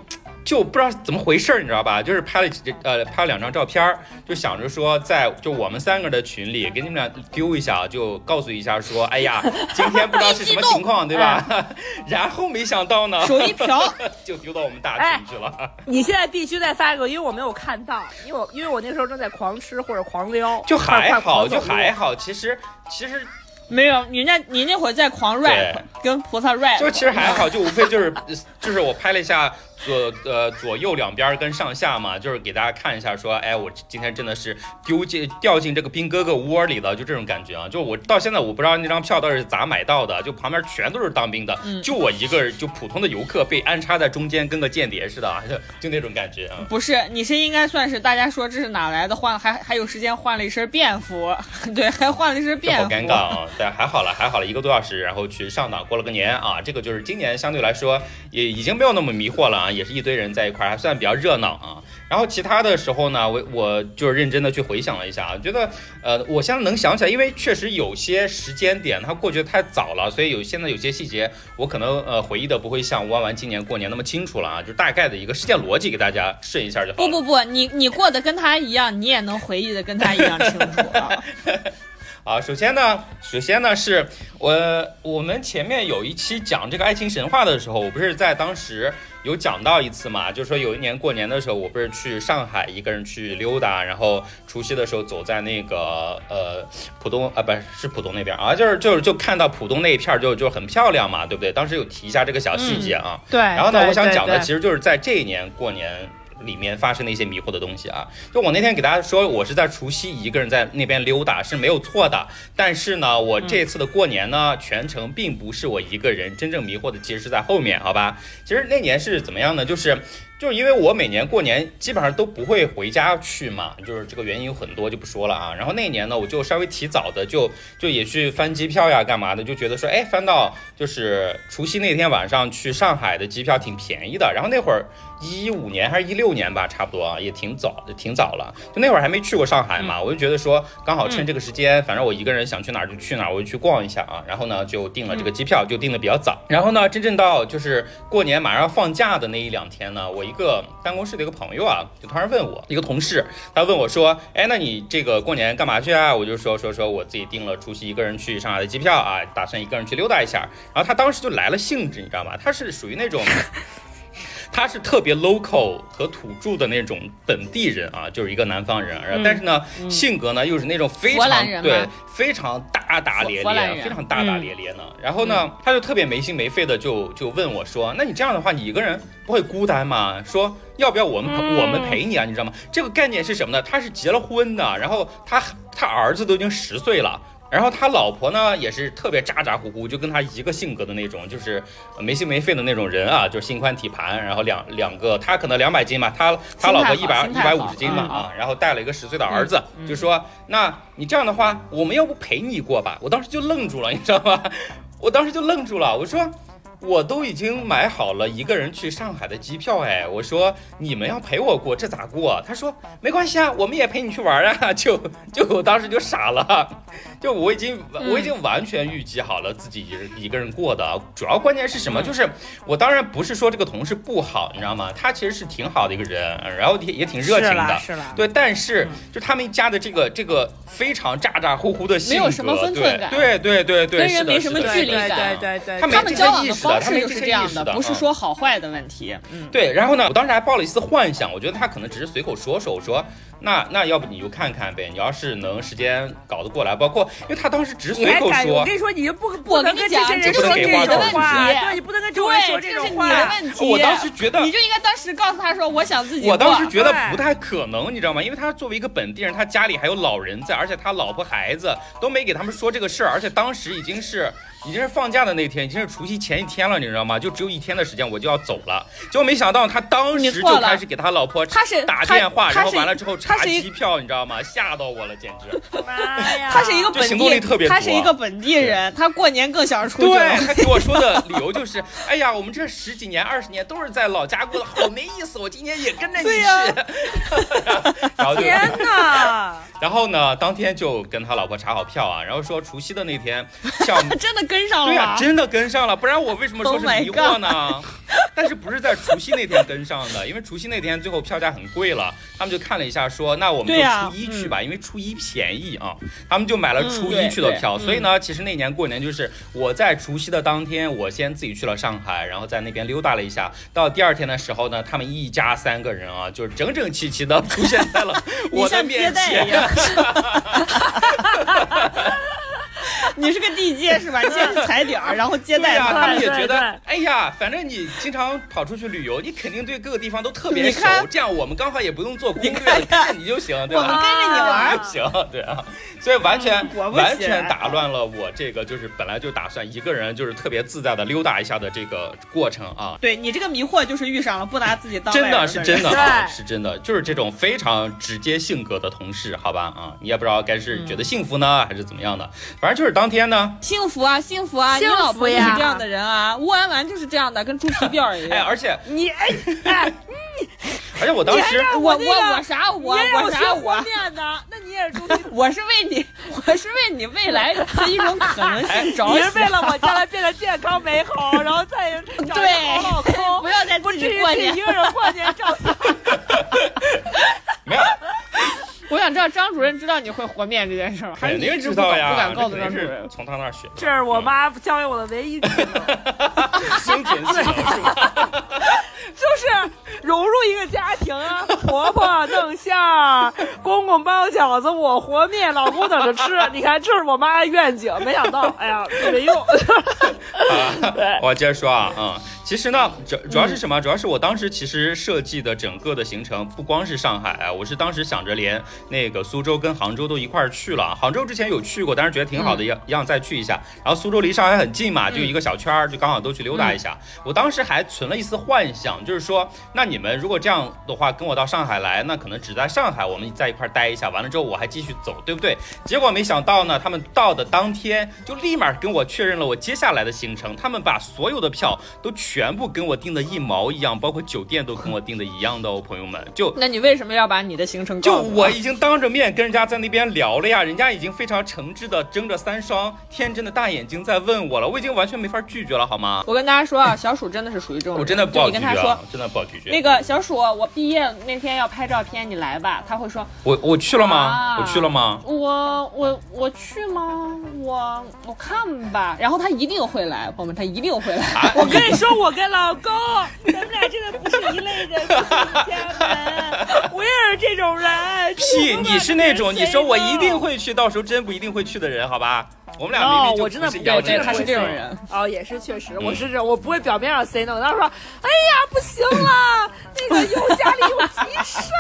就不知道怎么回事儿，你知道吧？就是拍了几呃拍了两张照片，就想着说在就我们三个的群里给你们俩丢一下，就告诉一下说，哎呀，今天不知道是什么情况，对吧？然后没想到呢，手一瓢 就丢到我们大群去了。你现在必须再发一个，因为我没有看到，因为我因为我那时候正在狂吃或者狂撩，就还好，就还好。其实其实。没有，人家你那会儿在狂 rap，跟菩萨 rap，就其实还好，就无非就是就是我拍了一下左呃左右两边跟上下嘛，就是给大家看一下，说，哎，我今天真的是丢进掉进这个兵哥哥窝里了，就这种感觉啊。就我到现在我不知道那张票到底是咋买到的，就旁边全都是当兵的，就我一个就普通的游客被安插在中间，跟个间谍似的，就 就那种感觉啊。不是，你是应该算是大家说这是哪来的换，还还有时间换了一身便服，对，还换了一身便服，好尴尬啊。对，还好了，还好了一个多小时，然后去上岛过了个年啊。这个就是今年相对来说也已经没有那么迷惑了啊，也是一堆人在一块儿，还算比较热闹啊。然后其他的时候呢，我我就是认真的去回想了一下啊，觉得呃，我现在能想起来，因为确实有些时间点它过去的太早了，所以有现在有些细节我可能呃回忆的不会像弯弯今年过年那么清楚了啊，就大概的一个事件逻辑给大家顺一下就好。不不不，你你过得跟他一样，你也能回忆的跟他一样清楚啊。啊，首先呢，首先呢是我我们前面有一期讲这个爱情神话的时候，我不是在当时有讲到一次嘛，就是说有一年过年的时候，我不是去上海一个人去溜达，然后除夕的时候走在那个呃浦东啊，不是是浦东那边啊，就是就是就看到浦东那一片就就很漂亮嘛，对不对？当时有提一下这个小细节啊，对。然后呢，我想讲的其实就是在这一年过年。里面发生的一些迷惑的东西啊，就我那天给大家说，我是在除夕一个人在那边溜达是没有错的，但是呢，我这次的过年呢，全程并不是我一个人，真正迷惑的其实是在后面，好吧？其实那年是怎么样呢？就是。就是因为我每年过年基本上都不会回家去嘛，就是这个原因有很多就不说了啊。然后那年呢，我就稍微提早的就就也去翻机票呀，干嘛的，就觉得说，哎，翻到就是除夕那天晚上去上海的机票挺便宜的。然后那会儿一五年还是一六年吧，差不多啊，也挺早的，挺早了。就那会儿还没去过上海嘛，我就觉得说刚好趁这个时间，反正我一个人想去哪儿就去哪儿，我就去逛一下啊。然后呢，就订了这个机票，就订的比较早。然后呢，真正到就是过年马上要放假的那一两天呢，我。一个办公室的一个朋友啊，就突然问我，一个同事，他问我说：“哎，那你这个过年干嘛去啊？”我就说说说我自己订了除夕一个人去上海的机票啊，打算一个人去溜达一下。然后他当时就来了兴致，你知道吗？他是属于那种。他是特别 local 和土著的那种本地人啊，就是一个南方人，但是呢，性格呢又是那种非常对非常大大咧咧，非常大大咧咧呢。然后呢，他就特别没心没肺的就就问我说：“那你这样的话，你一个人不会孤单吗？说要不要我们我们陪你啊？你知道吗？这个概念是什么呢？他是结了婚的，然后他他儿子都已经十岁了。”然后他老婆呢，也是特别咋咋呼呼，就跟他一个性格的那种，就是没心没肺的那种人啊，就是心宽体盘，然后两两个，他可能两百斤嘛，他他老婆一百一百五十斤嘛啊，然后带了一个十岁的儿子，就说，那你这样的话，我们要不陪你过吧？我当时就愣住了，你知道吗？我当时就愣住了，我说。我都已经买好了一个人去上海的机票，哎，我说你们要陪我过，这咋过？他说没关系啊，我们也陪你去玩啊，就就我当时就傻了，就我已经我已经完全预计好了自己一个人过的，主要关键是什么？就是我当然不是说这个同事不好，你知道吗？他其实是挺好的一个人，然后也也挺热情的，是了，对，但是就他们家的这个这个非常咋咋呼呼的性格，没有什么分寸感，对对对对，跟人没什么距离感，对对对，他们交往的方。他就是这样的，不是说好坏的问题。嗯，对。然后呢，我当时还抱了一丝幻想，我觉得他可能只是随口说说，我说那那要不你就看看呗，你要是能时间搞得过来，包括因为他当时只是随口说。我跟你说，你就不不能跟这些人说这种话，对，你不能跟周围说这种话。我当时觉得，你就应该当时告诉他说，我想自己。我当时觉得不太可能，你知道吗？因为他作为一个本地人，他家里还有老人在，而且他老婆孩子都没给他们说这个事儿，而且当时已经是。已经是放假的那天，已经是除夕前一天了，你知道吗？就只有一天的时间，我就要走了。结果没想到他当时就开始给他老婆打电话，然后完了之后查机票，你知道吗？吓到我了，简直！妈呀！他是一个本地，他是一个本地人，他过年更想出去。对他给我说的理由就是：哎呀，我们这十几年、二十年都是在老家过的，好没意思。我今年也跟着你去。然后就天哪！然后呢，当天就跟他老婆查好票啊，然后说除夕的那天票 真的跟上了，对呀，真的跟上了，不然我为什么说是迷惑呢？但是不是在除夕那天跟上的，因为除夕那天最后票价很贵了，他们就看了一下，说那我们就初一去吧，因为初一便宜啊，他们就买了初一去的票。所以呢，其实那年过年就是我在除夕的当天，我先自己去了上海，然后在那边溜达了一下。到第二天的时候呢，他们一家三个人啊，就是整整齐齐的出现在了 我的面前。你是个地接是吧？你先去踩点儿，然后接待他。他们也觉得，哎呀，反正你经常跑出去旅游，你肯定对各个地方都特别熟。这样我们刚好也不用做攻略，看着你就行，对吧？我们跟着你玩就行，对啊。所以完全完全打乱了我这个就是本来就打算一个人就是特别自在的溜达一下的这个过程啊。对你这个迷惑就是遇上了不拿自己当真的是真的啊，是真的，就是这种非常直接性格的同事，好吧啊，你也不知道该是觉得幸福呢还是怎么样的，反正就是当天呢，幸福啊幸福啊，幸福呀，是这样的人啊，乌安完就是这样的，跟猪皮辫一样。哎，而且你哎哎你，而且我当时我我我啥我我啥我面的，那你也是猪皮，我是为你我是为你未来的一种可能性着想，你是为了我将来变得健康美好，然后再找个好老公，不要再自己过年一个人过年照相。没有，我想知道张主任知道你会和面这件事吗？肯定知道呀，不敢告诉张主任。从他那儿学，这是我妈教给我的唯一技能，生存技能是吧？就是融入一个家庭啊，婆婆弄馅儿，公公包饺子，我和面，老公等着吃。你看，这是我妈的愿景，没想到，哎呀，特别用。对，我接着说啊，嗯。其实呢，主主要是什么？主要是我当时其实设计的整个的行程不光是上海啊，我是当时想着连那个苏州跟杭州都一块儿去了。杭州之前有去过，但是觉得挺好的，要想再去一下。然后苏州离上海很近嘛，就一个小圈儿，就刚好都去溜达一下。我当时还存了一丝幻想，就是说，那你们如果这样的话跟我到上海来，那可能只在上海我们在一块儿待一下，完了之后我还继续走，对不对？结果没想到呢，他们到的当天就立马跟我确认了我接下来的行程，他们把所有的票都全部跟我订。的一毛一样，包括酒店都跟我订的一样的哦，朋友们。就那你为什么要把你的行程？就我已经当着面跟人家在那边聊了呀，人家已经非常诚挚的睁着三双天真的大眼睛在问我了，我已经完全没法拒绝了，好吗？我跟大家说啊，小鼠真的是属于这种，我真的不好拒绝，说真的不好拒绝。那个小鼠，我毕业那天要拍照片，你来吧。他会说，我我去了吗？我去了吗？我我我去吗？我我看吧。然后他一定会来，朋友们，他一定会来。我跟你说，我 我跟老公。咱们俩真的不是一类人，不是一家人。我也是这种人。屁，你是那种你说我一定会去，到时候真不一定会去的人，好吧？我们俩明明就真的不了解，他是这种人。哦，也是确实，我是这，我不会表面上 say no。他说：“哎呀，不行了，那个有家里有急事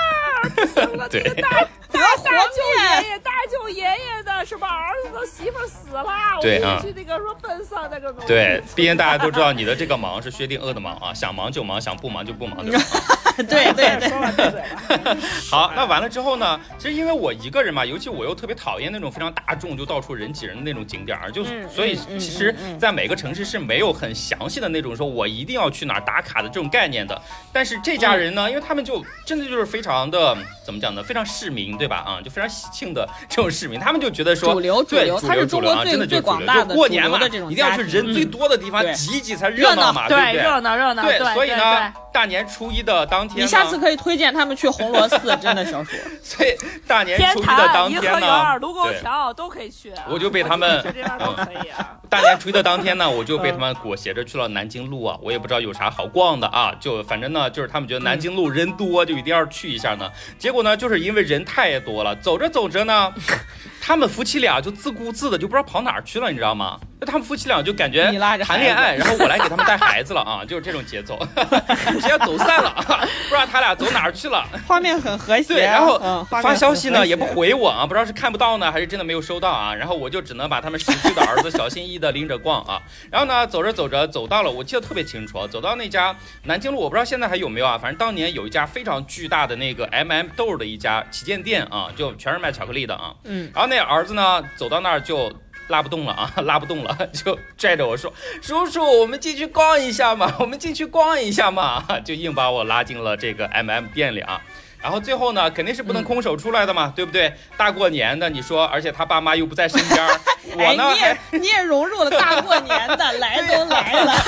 儿，不行了，那个大 大大舅爷爷、大舅爷爷的是吧？儿子的媳妇死了，我必须那个说奔丧那个。对，毕竟大家都知道你的这个忙是薛定谔的忙啊，想忙就忙，想不忙就不忙，对吧？对对对，说嘴了。好，那完了之后呢？其实因为我一个人嘛，尤其我又特别讨厌那种非常大众，就到处人挤人的那种景点儿，就所以其实，在每个城市是没有很详细的那种说我一定要去哪儿打卡的这种概念的。但是这家人呢，因为他们就真的就是非常的怎么讲呢？非常市民，对吧？啊，就非常喜庆的这种市民，他们就觉得说，主流主流他是中国最最广大的过年嘛，一定要去人最多的地方挤一挤才热闹嘛，对不对？热闹热闹。对，所以呢，大年初一的当天，你下次可以推荐他们去红螺寺，真的小鼠。所以大年初一的当天呢，卢沟桥都可以去。我就被他们这边都可以啊。大年初一的当天呢，我就被他们裹挟着去了南京路啊，我也不知道有啥好逛的啊，就反正呢，就是他们觉得南京路人多，就一定要去一下呢。结果呢，就是因为人太多了，走着走着呢，他们夫妻俩就自顾自的就不知道跑哪儿去了，你知道吗？就他们夫妻俩就感觉谈恋爱，然后我来给他们带孩子了啊，就是这种节奏，直接走散了，不知道他俩走哪儿去了。画面很和谐，对，然后发消息呢也不回我啊，不知道是看不到呢，还是真的没有收到啊。然后我就只能把他们十岁的儿子小心翼翼的拎着逛啊。然后呢，走着走着走到了，我记得特别清楚，走到那家南京路，我不知道现在还有没有啊。反正当年有一家非常巨大的那个 M M 豆的一家旗舰店啊，就全是卖巧克力的啊。嗯。然后那那儿子呢，走到那儿就。拉不动了啊，拉不动了，就拽着我说：“叔叔，我们进去逛一下嘛，我们进去逛一下嘛。”就硬把我拉进了这个 M M 店里啊。然后最后呢，肯定是不能空手出来的嘛，对不对？大过年的，你说，而且他爸妈又不在身边，我呢，你也你也融入了大过年的，来都 来了。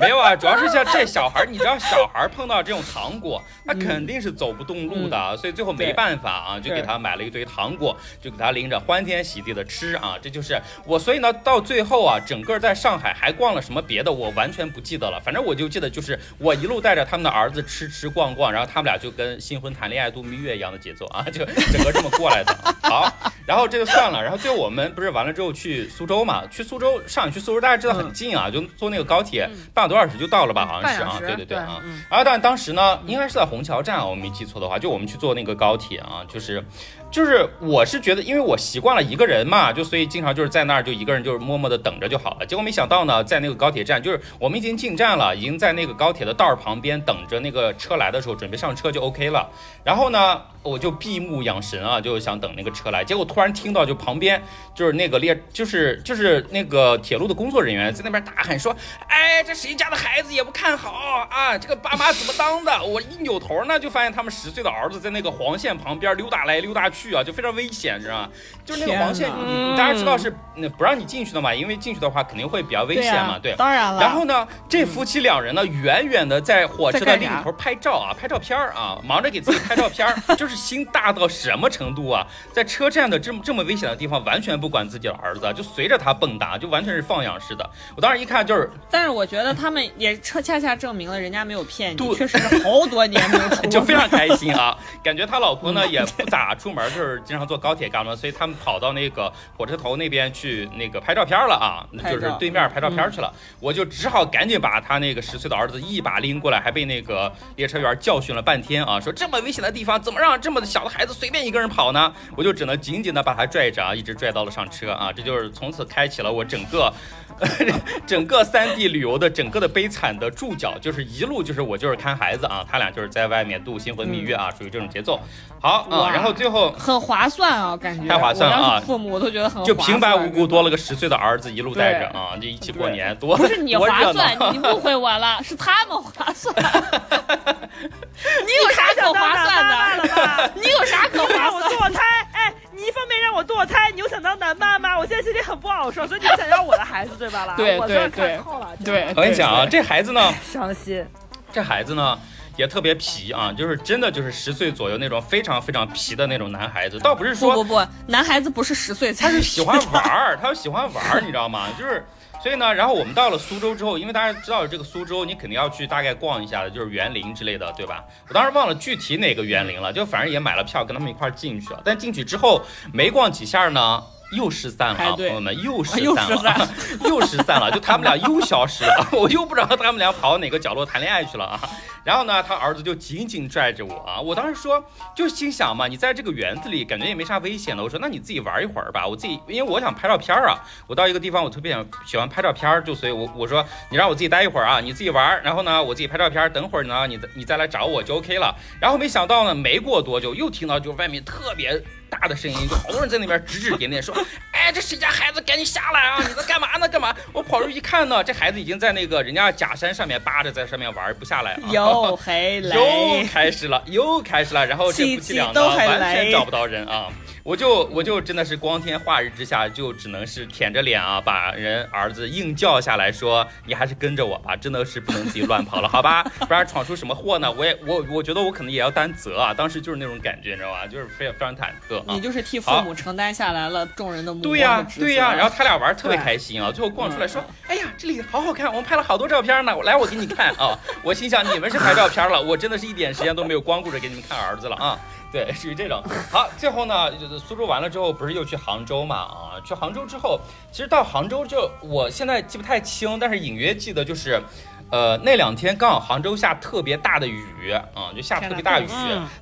没有啊，主要是像这小孩，你知道小孩碰到这种糖果，他肯定是走不动路的，所以最后没办法啊，就给他买了一堆糖果，就给他拎着欢天喜地的吃啊，这就是我。所以呢，到最后啊，整个在上海还逛了什么别的，我完全不记得了。反正我就记得，就是我一路带着他们的儿子吃吃逛逛，然后他们俩就跟新婚谈恋爱度蜜月一样的节奏啊，就整个这么过来的。好。然后这就算了，然后最后我们不是完了之后去苏州嘛？去苏州，上海去苏州，大家知道很近啊，就坐那个高铁，半个多小时就到了吧？好像是啊，对对对啊。然后但当时呢，应该是在虹桥站啊，我没记错的话，就我们去坐那个高铁啊，就是。就是，我是觉得，因为我习惯了一个人嘛，就所以经常就是在那儿就一个人就是默默的等着就好了。结果没想到呢，在那个高铁站，就是我们已经进站了，已经在那个高铁的道儿旁边等着那个车来的时候，准备上车就 OK 了。然后呢，我就闭目养神啊，就想等那个车来。结果突然听到就旁边就是那个列，就是就是那个铁路的工作人员在那边大喊说：“哎，这谁家的孩子也不看好啊，这个爸妈怎么当的？”我一扭头呢，就发现他们十岁的儿子在那个黄线旁边溜达来溜达去。啊，就非常危险，知道吗？就是那个黄线，你大家知道是那不让你进去的嘛？因为进去的话肯定会比较危险嘛，对。当然了。然后呢，这夫妻两人呢，远远的在火车的另一头拍照啊，拍照片啊，忙着给自己拍照片，就是心大到什么程度啊？在车站的这么这么危险的地方，完全不管自己的儿子，就随着他蹦跶，就完全是放养式的。我当时一看就是，但是我觉得他们也恰恰恰证明了人家没有骗你，确实是好多年没有出，就非常开心啊。感觉他老婆呢也不咋出门。就是经常坐高铁干嘛，所以他们跑到那个火车头那边去那个拍照片了啊，就是对面拍照片去了。我就只好赶紧把他那个十岁的儿子一把拎过来，还被那个列车员教训了半天啊，说这么危险的地方怎么让这么小的孩子随便一个人跑呢？我就只能紧紧的把他拽着啊，一直拽到了上车啊，这就是从此开启了我整个。整个三地旅游的整个的悲惨的注脚，就是一路就是我就是看孩子啊，他俩就是在外面度新婚蜜月啊，属于这种节奏。好啊，然后最后很划算啊，感觉太划算了啊！父母我都觉得很就平白无故多了个十岁的儿子，一路带着啊，就一起过年，多不是你划算，你误会我了，是他们划算。你有啥可划算的？你有啥可划算？堕胎？哎。你一方面让我堕胎，你又想当男妈妈，我现在心里很不好受，所以你想要我的孩子对吧？啦，对对对，对。我跟你讲啊，这孩子呢，伤心。这孩子呢也特别皮啊，就是真的就是十岁左右那种非常非常皮的那种男孩子，倒不是说不不不，男孩子不是十岁，他是喜欢玩儿，他喜欢玩儿，你知道吗？就是。所以呢，然后我们到了苏州之后，因为大家知道这个苏州，你肯定要去大概逛一下的，就是园林之类的，对吧？我当时忘了具体哪个园林了，就反正也买了票，跟他们一块进去了。但进去之后没逛几下呢。又失散了啊，朋友们，又失散了，又失散了，就他们俩又消失了，我又不知道他们俩跑到哪个角落谈恋爱去了啊。然后呢，他儿子就紧紧拽着我啊，我当时说，就心想嘛，你在这个园子里感觉也没啥危险的，我说那你自己玩一会儿吧，我自己，因为我想拍照片啊，我到一个地方我特别想喜欢拍照片，就所以，我我说你让我自己待一会儿啊，你自己玩，然后呢，我自己拍照片，等会儿呢，你你再来找我就 OK 了。然后没想到呢，没过多久又听到就外面特别。大的声音，就好多人在那边指指点点，说：“哎，这谁家孩子，赶紧下来啊！你在干嘛呢？干嘛？”我跑出去一看呢，这孩子已经在那个人家假山上面扒着，在上面玩，不下来啊！又 黑来，又开始了，又开始了，然后这夫妻俩呢，完全找不到人啊。我就我就真的是光天化日之下，就只能是舔着脸啊，把人儿子硬叫下来说：“你还是跟着我吧，真的是不能自己乱跑了，好吧？不然闯出什么祸呢？我也我我觉得我可能也要担责啊。当时就是那种感觉，你知道吧？就是非常非常忐忑。你就是替父母承担下来了众人的目光。对呀对呀，然后他俩玩特别开心啊，最后逛出来说：“哎呀，这里好好看，我们拍了好多照片呢。来，我给你看啊。”我心想你们是拍照片了，我真的是一点时间都没有光顾着给你们看儿子了啊。对，属于这种。好，最后呢，就是苏州完了之后，不是又去杭州嘛？啊，去杭州之后，其实到杭州就我现在记不太清，但是隐约记得就是，呃，那两天刚好杭州下特别大的雨啊，就下特别大雨。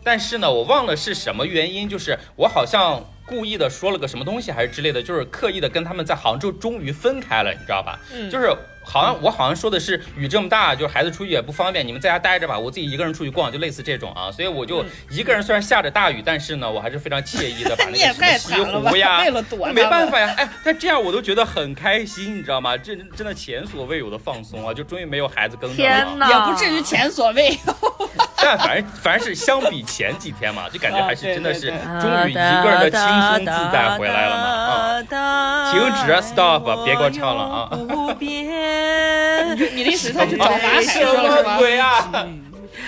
但是呢，我忘了是什么原因，就是我好像故意的说了个什么东西还是之类的，就是刻意的跟他们在杭州终于分开了，你知道吧？嗯，就是。好像我好像说的是雨这么大，就是孩子出去也不方便，你们在家待着吧，我自己一个人出去逛，就类似这种啊，所以我就一个人，虽然下着大雨，但是呢，我还是非常惬意的把那个 西湖呀，没办法呀，哎，但这样我都觉得很开心，你知道吗？这真的前所未有的放松啊，就终于没有孩子跟着了，也不至于前所未有，但反正反正是相比前几天嘛，就感觉还是真的是终于一个人的轻松自在回来了嘛，啊，停止，stop，别给我唱了啊。米粒石他去找法海去了是吗？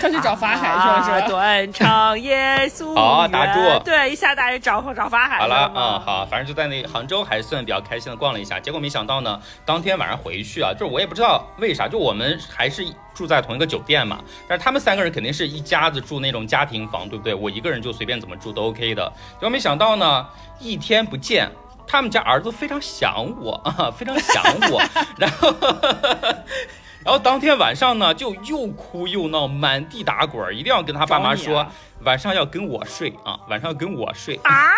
他去找法海去了，是吧？断肠耶稣。好，打住。对，一下大雨找找法海。好了，嗯，好，反正就在那杭州还算比较开心的逛了一下，结果没想到呢，当天晚上回去啊，就是我也不知道为啥，就我们还是住在同一个酒店嘛，但是他们三个人肯定是一家子住那种家庭房，对不对？我一个人就随便怎么住都 OK 的。结果没想到呢，一天不见。他们家儿子非常想我啊，非常想我，然后，然后当天晚上呢，就又哭又闹，满地打滚，一定要跟他爸妈说晚上要跟我睡啊，晚上要跟我睡。啊，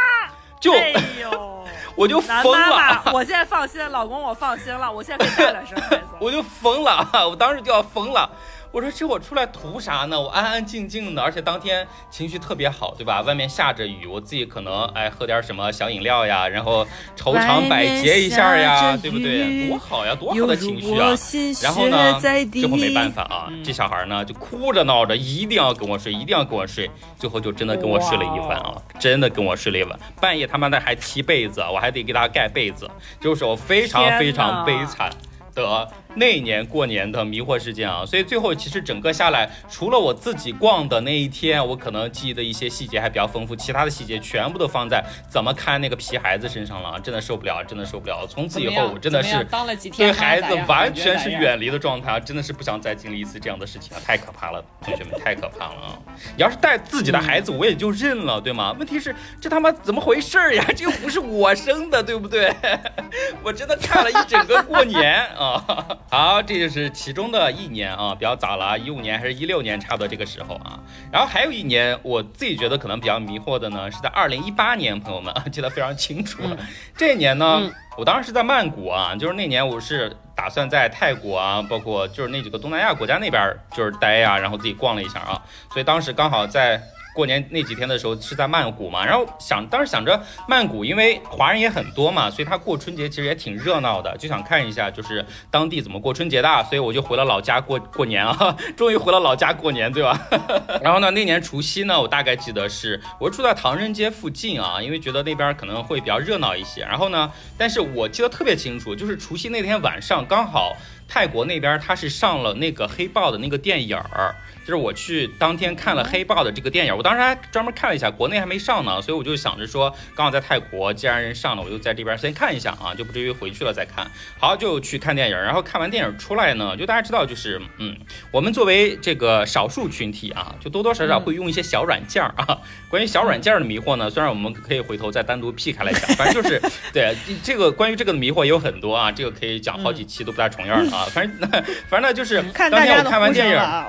就，哎呦，我就疯了，我现在放心，老公我放心了，我现在可以大点声孩子，我就疯了，我当时就要疯了。我说这我出来图啥呢？我安安静静的，而且当天情绪特别好，对吧？外面下着雨，我自己可能哎喝点什么小饮料呀，然后愁肠百结一下呀，对不对？多好呀，多好的情绪啊！然后呢，最后没办法啊，这小孩呢就哭着闹着，一定要跟我睡，一定要跟我睡，最后就真的跟我睡了一晚啊，真的跟我睡了一晚。半夜他妈的还踢被子，我还得给他盖被子，就是我非常非常悲惨的。那一年过年的迷惑事件啊，所以最后其实整个下来，除了我自己逛的那一天，我可能记忆的一些细节还比较丰富，其他的细节全部都放在怎么看那个皮孩子身上了，真的受不了，真的受不了。从此以后，我真的是对孩子完全是远离的状态，真的是不想再经历一次这样的事情了，太可怕了，同学们太可怕了啊！你 要是带自己的孩子，我也就认了，对吗？问题是这他妈怎么回事呀？这又不是我生的，对不对？我真的看了一整个过年啊。好，这就是其中的一年啊，比较早了，一五年还是一六年，差不多这个时候啊。然后还有一年，我自己觉得可能比较迷惑的呢，是在二零一八年，朋友们 记得非常清楚。这一年呢，我当时是在曼谷啊，就是那年我是打算在泰国啊，包括就是那几个东南亚国家那边就是待呀，然后自己逛了一下啊，所以当时刚好在。过年那几天的时候是在曼谷嘛，然后想当时想着曼谷，因为华人也很多嘛，所以他过春节其实也挺热闹的，就想看一下就是当地怎么过春节的，所以我就回了老家过过年啊，终于回了老家过年，对吧？然后呢，那年除夕呢，我大概记得是我住在唐人街附近啊，因为觉得那边可能会比较热闹一些。然后呢，但是我记得特别清楚，就是除夕那天晚上刚好泰国那边他是上了那个黑豹的那个电影儿。就是我去当天看了《黑豹》的这个电影，我当时还专门看了一下，国内还没上呢，所以我就想着说，刚好在泰国，既然人上了，我就在这边先看一下啊，就不至于回去了再看。好，就去看电影，然后看完电影出来呢，就大家知道，就是嗯，我们作为这个少数群体啊，就多多少少会用一些小软件儿啊。关于小软件儿的迷惑呢，虽然我们可以回头再单独劈开来讲，反正就是对这个关于这个的迷惑也有很多啊，这个可以讲好几期都不带重样的啊。反正 反正呢，就是当天我看完电影啊。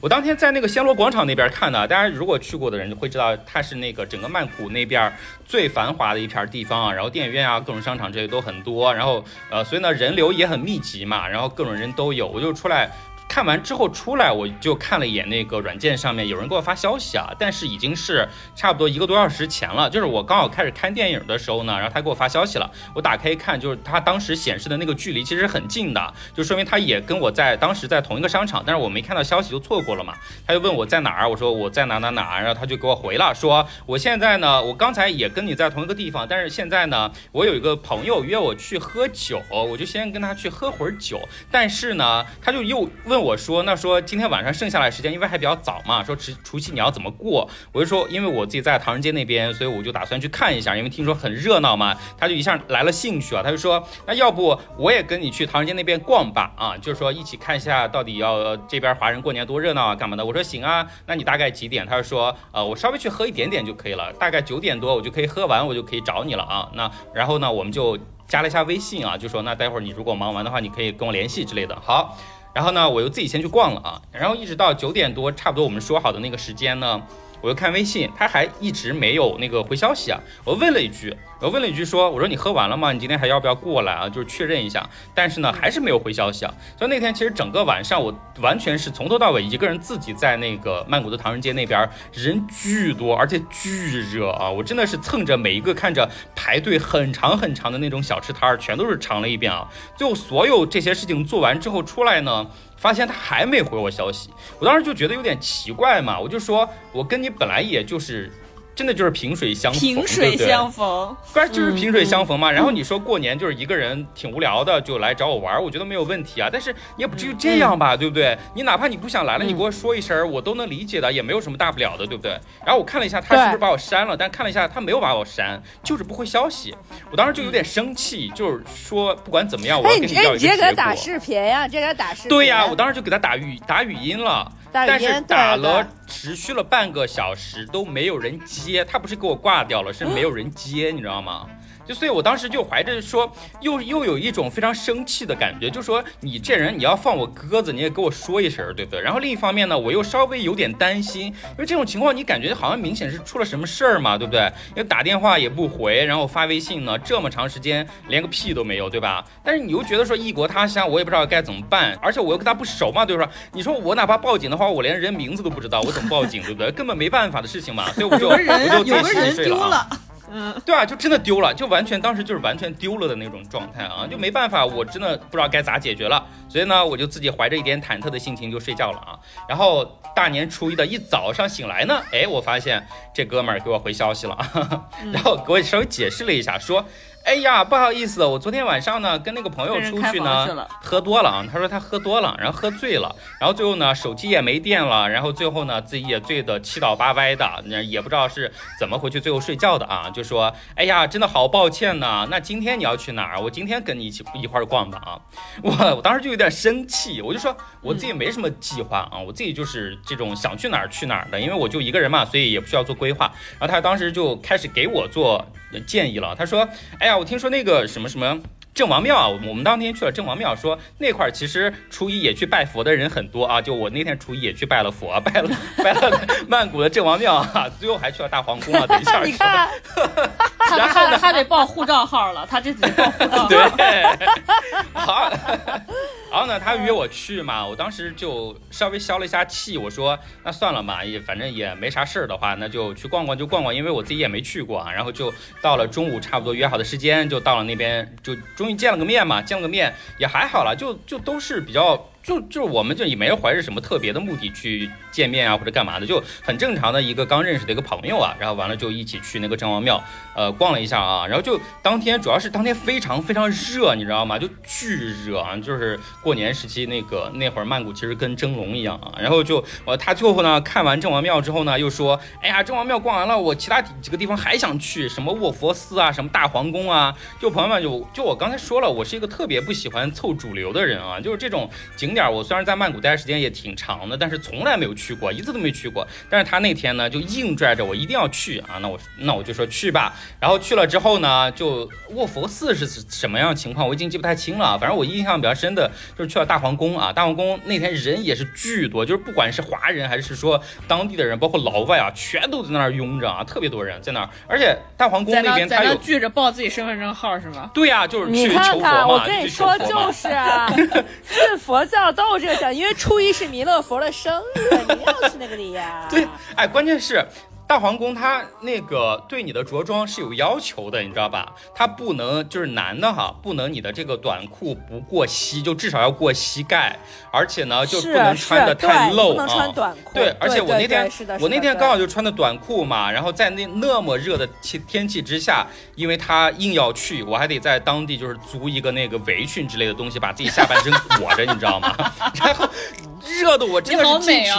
我当天在那个暹罗广场那边看的，大家如果去过的人会知道，它是那个整个曼谷那边最繁华的一片地方啊，然后电影院啊、各种商场这些都很多，然后呃，所以呢人流也很密集嘛，然后各种人都有，我就出来。看完之后出来，我就看了一眼那个软件上面有人给我发消息啊，但是已经是差不多一个多小时前了。就是我刚好开始看电影的时候呢，然后他给我发消息了。我打开一看，就是他当时显示的那个距离其实很近的，就说明他也跟我在当时在同一个商场，但是我没看到消息就错过了嘛。他就问我在哪儿，我说我在哪哪哪，然后他就给我回了，说我现在呢，我刚才也跟你在同一个地方，但是现在呢，我有一个朋友约我去喝酒，我就先跟他去喝会儿酒，但是呢，他就又问。我说，那说今天晚上剩下来时间，因为还比较早嘛，说除除夕你要怎么过？我就说，因为我自己在唐人街那边，所以我就打算去看一下，因为听说很热闹嘛。他就一下来了兴趣啊，他就说，那要不我也跟你去唐人街那边逛吧？啊，就是说一起看一下到底要这边华人过年多热闹啊，干嘛的？我说行啊，那你大概几点？他就说，呃，我稍微去喝一点点就可以了，大概九点多我就可以喝完，我就可以找你了啊。那然后呢，我们就加了一下微信啊，就说那待会儿你如果忙完的话，你可以跟我联系之类的。好。然后呢，我又自己先去逛了啊，然后一直到九点多，差不多我们说好的那个时间呢。我又看微信，他还一直没有那个回消息啊。我问了一句，我问了一句说，我说你喝完了吗？你今天还要不要过来啊？就是确认一下。但是呢，还是没有回消息啊。所以那天其实整个晚上我完全是从头到尾一个人自己在那个曼谷的唐人街那边，人巨多，而且巨热啊。我真的是蹭着每一个看着排队很长很长的那种小吃摊儿，全都是尝了一遍啊。最后所有这些事情做完之后出来呢。发现他还没回我消息，我当时就觉得有点奇怪嘛，我就说，我跟你本来也就是真的就是萍水相逢，萍水相逢，不是就是萍水相逢嘛。然后你说过年就是一个人挺无聊的，就来找我玩，我觉得没有问题啊。但是你也不至于这样吧，对不对？你哪怕你不想来了，你给我说一声，我都能理解的，也没有什么大不了的，对不对？然后我看了一下，他是不是把我删了？但看了一下，他没有把我删，就是不回消息。我当时就有点生气，就是说不管怎么样，我要跟你要一个结果。直接给他打视频呀，直接给他打视频。对呀，我当时就给他打语打语音了。但是打了持续了半个小时都没有人接，他不是给我挂掉了，是没有人接，你知道吗？就所以，我当时就怀着说，又又有一种非常生气的感觉，就说你这人，你要放我鸽子，你也给我说一声，对不对？然后另一方面呢，我又稍微有点担心，因为这种情况，你感觉好像明显是出了什么事儿嘛，对不对？因为打电话也不回，然后发微信呢，这么长时间连个屁都没有，对吧？但是你又觉得说异国他乡，我也不知道该怎么办，而且我又跟他不熟嘛，对吧？你说我哪怕报警的话，我连人名字都不知道，我怎么报警，对不对？根本没办法的事情嘛，所以我就我就有个人丢了。嗯，对啊，就真的丢了，就完全当时就是完全丢了的那种状态啊，就没办法，我真的不知道该咋解决了，所以呢，我就自己怀着一点忐忑的心情就睡觉了啊。然后大年初一的一早上醒来呢，哎，我发现这哥们儿给我回消息了，然后给我稍微解释了一下，说。哎呀，不好意思，我昨天晚上呢跟那个朋友出去呢，喝多了啊。他说他喝多了，然后喝醉了，然后最后呢手机也没电了，然后最后呢自己也醉得七倒八歪的，那也不知道是怎么回去最后睡觉的啊。就说哎呀，真的好抱歉呢。那今天你要去哪儿？我今天跟你一起一块儿逛吧啊。我我当时就有点生气，我就说我自己没什么计划啊，我自己就是这种想去哪儿去哪儿的，因为我就一个人嘛，所以也不需要做规划。然后他当时就开始给我做。建议了，他说：“哎呀，我听说那个什么什么郑王庙啊，我们当天去了郑王庙，说那块儿其实初一也去拜佛的人很多啊。就我那天初一也去拜了佛，拜了 拜了曼谷的郑王庙啊，最后还去了大皇宫啊。等一下，你看，他他他得报护照号了，他这次报护照。对，好。然后呢，他约我去嘛，我当时就稍微消了一下气，我说那算了嘛，也反正也没啥事儿的话，那就去逛逛就逛逛，因为我自己也没去过啊。然后就到了中午，差不多约好的时间，就到了那边，就终于见了个面嘛，见了个面也还好了，就就都是比较。就就我们就也没怀着什么特别的目的去见面啊或者干嘛的，就很正常的一个刚认识的一个朋友啊，然后完了就一起去那个郑王庙，呃，逛了一下啊，然后就当天主要是当天非常非常热，你知道吗？就巨热啊，就是过年时期那个那会儿曼谷其实跟蒸笼一样啊，然后就呃他最后呢看完郑王庙之后呢又说，哎呀郑王庙逛完了，我其他几个地方还想去，什么卧佛寺啊，什么大皇宫啊，就朋友们就就我刚才说了，我是一个特别不喜欢凑主流的人啊，就是这种景。点我虽然在曼谷待的时间也挺长的，但是从来没有去过，一次都没去过。但是他那天呢，就硬拽着我一定要去啊，那我那我就说去吧。然后去了之后呢，就卧佛寺是什么样的情况，我已经记不太清了。反正我印象比较深的就是去了大皇宫啊，大皇宫那天人也是巨多，就是不管是华人还是说当地的人，包括老外啊，全都在那儿拥着啊，特别多人在那儿。而且大皇宫那边他有聚着报自己身份证号是吗？对呀，就是去求佛嘛，我跟你说就是啊，信佛教。都有这个讲，因为初一是弥勒佛的生日，你要去那个里呀。对，哎，关键是。大皇宫它那个对你的着装是有要求的，你知道吧？它不能就是男的哈，不能你的这个短裤不过膝，就至少要过膝盖，而且呢就不能穿的太露啊。不能穿短裤。对，而且我那天我那天刚好就穿的短裤嘛，然后在那那么热的天天气之下，因为他硬要去，我还得在当地就是租一个那个围裙之类的东西，把自己下半身裹着，你知道吗？然后热的我真的是进去。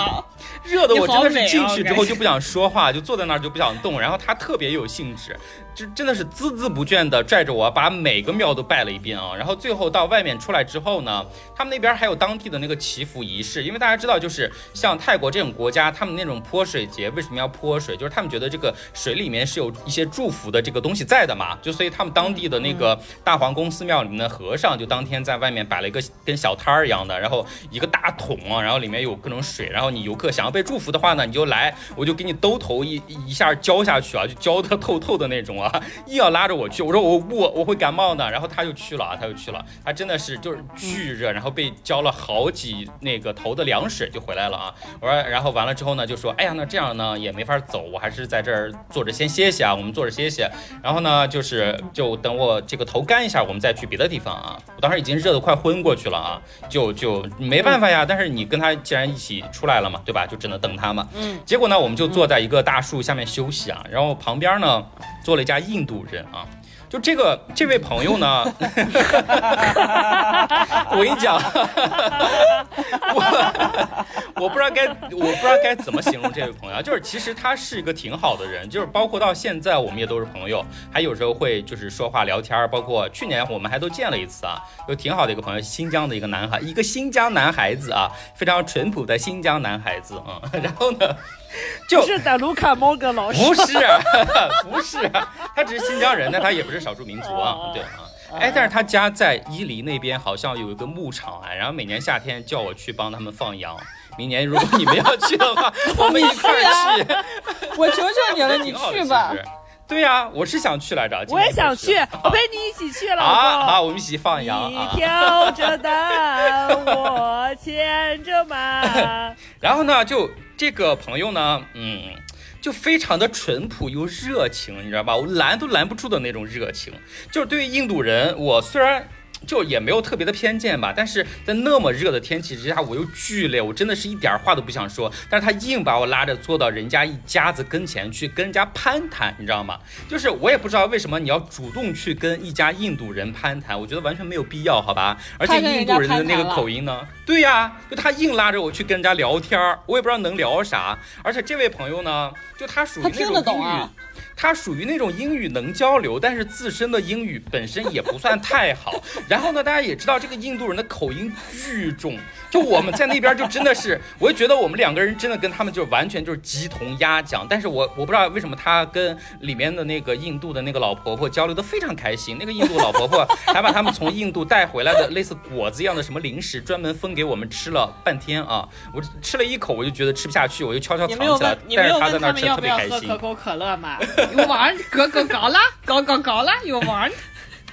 热的我真的是进去之后就不想说话，就坐在那儿就不想动。然后他特别有兴致。就真的是孜孜不倦的拽着我把每个庙都拜了一遍啊，然后最后到外面出来之后呢，他们那边还有当地的那个祈福仪式，因为大家知道，就是像泰国这种国家，他们那种泼水节为什么要泼水？就是他们觉得这个水里面是有一些祝福的这个东西在的嘛，就所以他们当地的那个大皇宫寺庙里面的和尚就当天在外面摆了一个跟小摊儿一样的，然后一个大桶啊，然后里面有各种水，然后你游客想要被祝福的话呢，你就来，我就给你兜头一一下浇下去啊，就浇得透透的那种啊。硬要拉着我去，我说我不，我会感冒的。然后他就去了啊，他就去了。他真的是就是巨热，然后被浇了好几那个头的凉水就回来了啊。我说，然后完了之后呢，就说，哎呀，那这样呢也没法走，我还是在这儿坐着先歇歇啊。我们坐着歇歇。然后呢，就是就等我这个头干一下，我们再去别的地方啊。我当时已经热得快昏过去了啊，就就没办法呀。但是你跟他既然一起出来了嘛，对吧？就只能等他嘛。嗯，结果呢，我们就坐在一个大树下面休息啊，然后旁边呢坐了一家印度人啊。就这个这位朋友呢，我跟你讲，我我不知道该我不知道该怎么形容这位朋友，就是其实他是一个挺好的人，就是包括到现在我们也都是朋友，还有时候会就是说话聊天，包括去年我们还都见了一次啊，就挺好的一个朋友，新疆的一个男孩，一个新疆男孩子啊，非常淳朴的新疆男孩子嗯，然后呢。就是在，卢卡莫格老师不是，不是，他只是新疆人，但他也不是少数民族啊，对啊，哎，但是他家在伊犁那边，好像有一个牧场啊，然后每年夏天叫我去帮他们放羊。明年如果你们要去的话，我们一块儿去。我求求你了，你去吧。对呀，我是想去来着。我也想去，我陪你一起去了。好，好，我们一起放羊。你挑着担，我牵着马。然后呢，就。这个朋友呢，嗯，就非常的淳朴又热情，你知道吧？我拦都拦不住的那种热情。就是对于印度人，我虽然。就也没有特别的偏见吧，但是在那么热的天气之下，我又巨累，我真的是一点话都不想说。但是他硬把我拉着坐到人家一家子跟前去跟人家攀谈，你知道吗？就是我也不知道为什么你要主动去跟一家印度人攀谈，我觉得完全没有必要，好吧？而且印度人的那个口音呢？对呀，就他硬拉着我去跟人家聊天儿，我也不知道能聊啥。而且这位朋友呢，就他属于那种英语。他属于那种英语能交流，但是自身的英语本身也不算太好。然后呢，大家也知道这个印度人的口音巨重，就我们在那边就真的是，我就觉得我们两个人真的跟他们就完全就是鸡同鸭讲。但是我我不知道为什么他跟里面的那个印度的那个老婆婆交流的非常开心，那个印度老婆婆还把他们从印度带回来的类似果子一样的什么零食专门分给我们吃了半天啊！我吃了一口我就觉得吃不下去，我就悄悄藏起来。但是他在那吃特别开心。可口可乐嘛。You want 高高高了，高高高了，You want？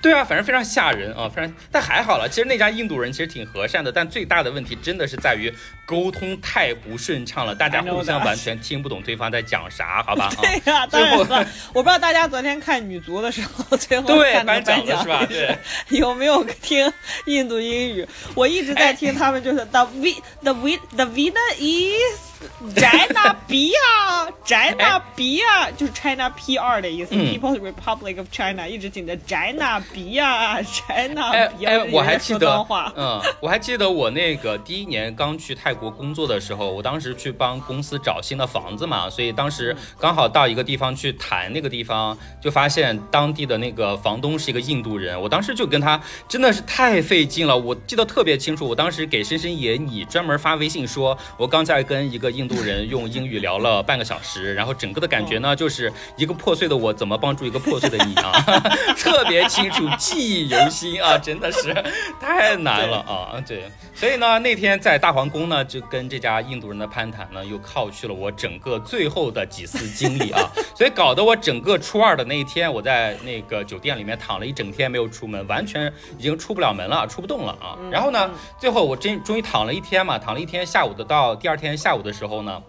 对啊，反正非常吓人啊，非常，但还好了。其实那家印度人其实挺和善的，但最大的问题真的是在于沟通太不顺畅了，大家互相完全听不懂对方在讲啥，好吧？对呀，当然我不知道大家昨天看女足的时候，最后 对颁奖是吧？对，有没有听印度英语？我一直在听他们，就是 the we the we the winner is。China 比啊，China 比啊，就是 China P 二的意思，People's Republic of China，一直紧着 China 比啊，China 比啊。哎，我还记得，嗯，我还记得我那个第一年刚去泰国工作的时候，我当时去帮公司找新的房子嘛，所以当时刚好到一个地方去谈，那个地方就发现当地的那个房东是一个印度人，我当时就跟他真的是太费劲了，我记得特别清楚，我当时给深深也你专门发微信说，我刚才跟一个。印度人用英语聊了半个小时，然后整个的感觉呢，就是一个破碎的我怎么帮助一个破碎的你啊，特别清楚，记忆犹新啊，真的是太难了啊！对，所以呢，那天在大皇宫呢，就跟这家印度人的攀谈呢，又靠去了我整个最后的几次经历啊，所以搞得我整个初二的那一天，我在那个酒店里面躺了一整天没有出门，完全已经出不了门了，出不动了啊！然后呢，最后我真终于躺了一天嘛，躺了一天，下午的到第二天下午的之。后呢，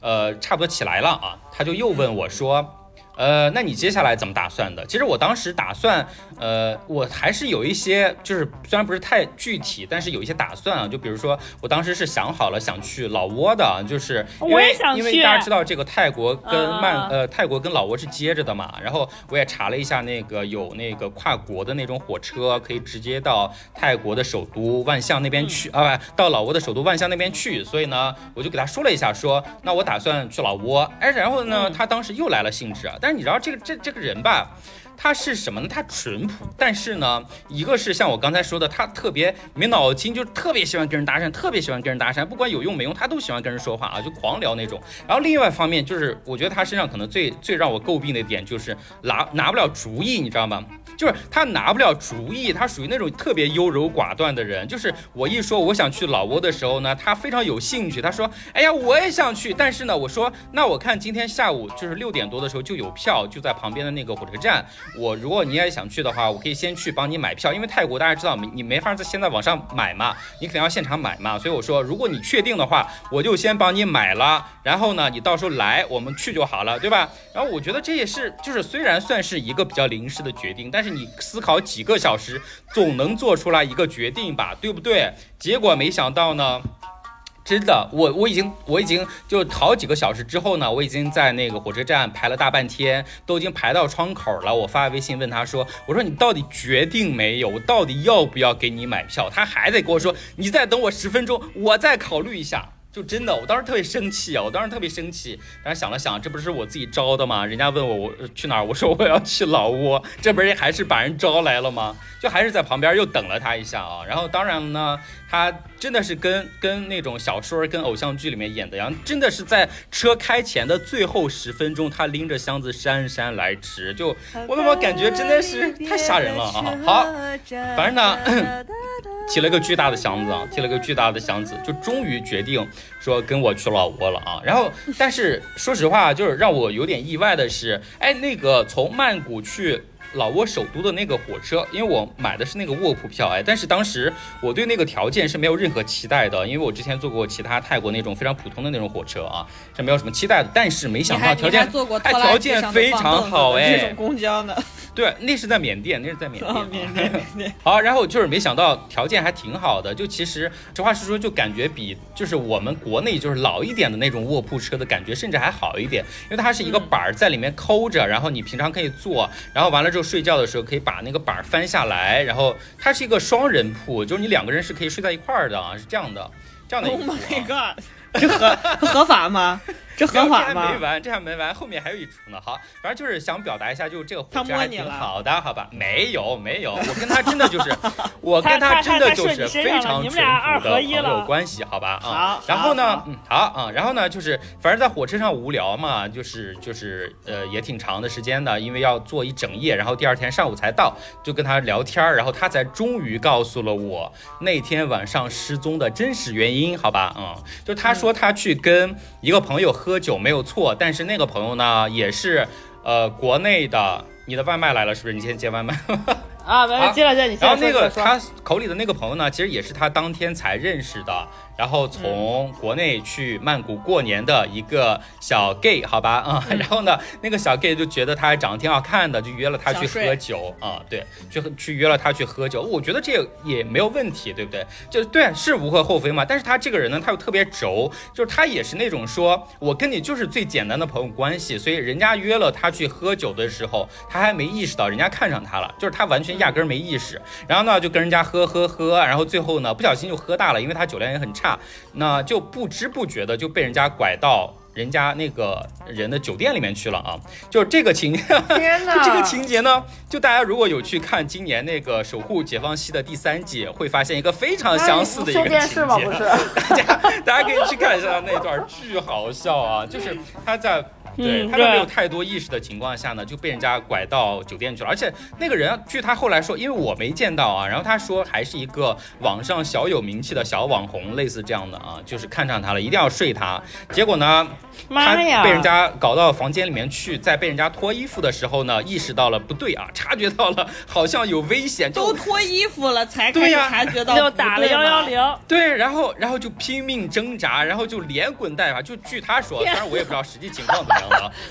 呃，差不多起来了啊，他就又问我说。呃，那你接下来怎么打算的？其实我当时打算，呃，我还是有一些，就是虽然不是太具体，但是有一些打算啊。就比如说，我当时是想好了想去老挝的，就是因为因为大家知道这个泰国跟曼呃泰国跟老挝是接着的嘛。然后我也查了一下，那个有那个跨国的那种火车，可以直接到泰国的首都万象那边去啊，不到老挝的首都万象那边去。所以呢，我就给他说了一下，说那我打算去老挝。哎，然后呢，他当时又来了兴致啊，但。但是你知道这个这这个人吧？他是什么呢？他淳朴，但是呢，一个是像我刚才说的，他特别没脑筋，就特别喜欢跟人搭讪，特别喜欢跟人搭讪，不管有用没用，他都喜欢跟人说话啊，就狂聊那种。然后另外一方面就是，我觉得他身上可能最 最让我诟病的点就是拿拿不了主意，你知道吗？就是他拿不了主意，他属于那种特别优柔寡断的人。就是我一说我想去老挝的时候呢，他非常有兴趣，他说，哎呀，我也想去，但是呢，我说，那我看今天下午就是六点多的时候就有票，就在旁边的那个火车站。我如果你也想去的话，我可以先去帮你买票，因为泰国大家知道没，你没法在现在网上买嘛，你肯定要现场买嘛。所以我说，如果你确定的话，我就先帮你买了，然后呢，你到时候来我们去就好了，对吧？然后我觉得这也是，就是虽然算是一个比较临时的决定，但是你思考几个小时，总能做出来一个决定吧，对不对？结果没想到呢。真的，我我已经我已经就好几个小时之后呢，我已经在那个火车站排了大半天，都已经排到窗口了。我发微信问他说：“我说你到底决定没有？我到底要不要给你买票？”他还得跟我说：“你再等我十分钟，我再考虑一下。”就真的，我当时特别生气啊！我当时特别生气，但是想了想，这不是我自己招的吗？人家问我我去哪儿，我说我要去老挝，这不是还是把人招来了吗？就还是在旁边又等了他一下啊。然后当然呢，他真的是跟跟那种小说、跟偶像剧里面演的一样，真的是在车开前的最后十分钟，他拎着箱子姗姗来迟。就我怎么感觉真的是太吓人了啊！好，反正呢。提了个巨大的箱子啊，提了个巨大的箱子，就终于决定说跟我去老挝了啊。然后，但是说实话，就是让我有点意外的是，哎，那个从曼谷去。老挝首都的那个火车，因为我买的是那个卧铺票，哎，但是当时我对那个条件是没有任何期待的，因为我之前坐过其他泰国那种非常普通的那种火车啊，是没有什么期待的。但是没想到条件，哎，条件非常好，哎，这种公交呢？对，那是在缅甸，那是在缅甸。缅甸，缅甸。好，然后就是没想到条件还挺好的，就其实实话实说，就感觉比就是我们国内就是老一点的那种卧铺车的感觉甚至还好一点，因为它是一个板儿在里面抠着，然后你平常可以坐，然后完了之后。就睡觉的时候可以把那个板翻下来，然后它是一个双人铺，就是你两个人是可以睡在一块儿的啊，是这样的，这样的。Oh my god！这合合法吗？这合法吗？这还没完，这还没完，后面还有一出呢。好，反正就是想表达一下，就是这个火车还挺好的，好吧？没有没有，我跟他真的就是，我跟他真的就是非常淳朴的朋友关系，好吧？啊，然后呢，嗯，好啊，然后呢，就是反正在火车上无聊嘛，就是就是呃也挺长的时间的，因为要坐一整夜，然后第二天上午才到，就跟他聊天，然后他才终于告诉了我那天晚上失踪的真实原因，好吧？嗯，就他说他去跟一个朋友。喝喝酒没有错，但是那个朋友呢，也是，呃，国内的。你的外卖来了，是不是？你先接外卖。啊，没接了接你。然后那个他口里的那个朋友呢，其实也是他当天才认识的。然后从国内去曼谷过年的一个小 gay，好吧，啊，然后呢，那个小 gay 就觉得他还长得挺好看的，就约了他去喝酒啊，对，去去约了他去喝酒。我觉得这也没有问题，对不对？就对，是无可厚非嘛。但是他这个人呢，他又特别轴，就是他也是那种说我跟你就是最简单的朋友关系，所以人家约了他去喝酒的时候，他还没意识到人家看上他了，就是他完全压根没意识。然后呢，就跟人家喝喝喝，然后最后呢，不小心就喝大了，因为他酒量也很差。那就不知不觉的就被人家拐到人家那个人的酒店里面去了啊！就这个情，天就这个情节呢，就大家如果有去看今年那个《守护解放西》的第三季，会发现一个非常相似的一个情节。大家大家可以去看一下那段，巨好笑啊！就是他在。对他在没有太多意识的情况下呢，就被人家拐到酒店去了。而且那个人，据他后来说，因为我没见到啊，然后他说还是一个网上小有名气的小网红，类似这样的啊，就是看上他了，一定要睡他。结果呢，他被人家搞到房间里面去，在被人家脱衣服的时候呢，意识到了不对啊，察觉到了好像有危险，都脱衣服了才开始察觉到，就打了幺幺零。对，然后然后就拼命挣扎，然后就连滚带爬。就据他说，当然我也不知道实际情况怎么样。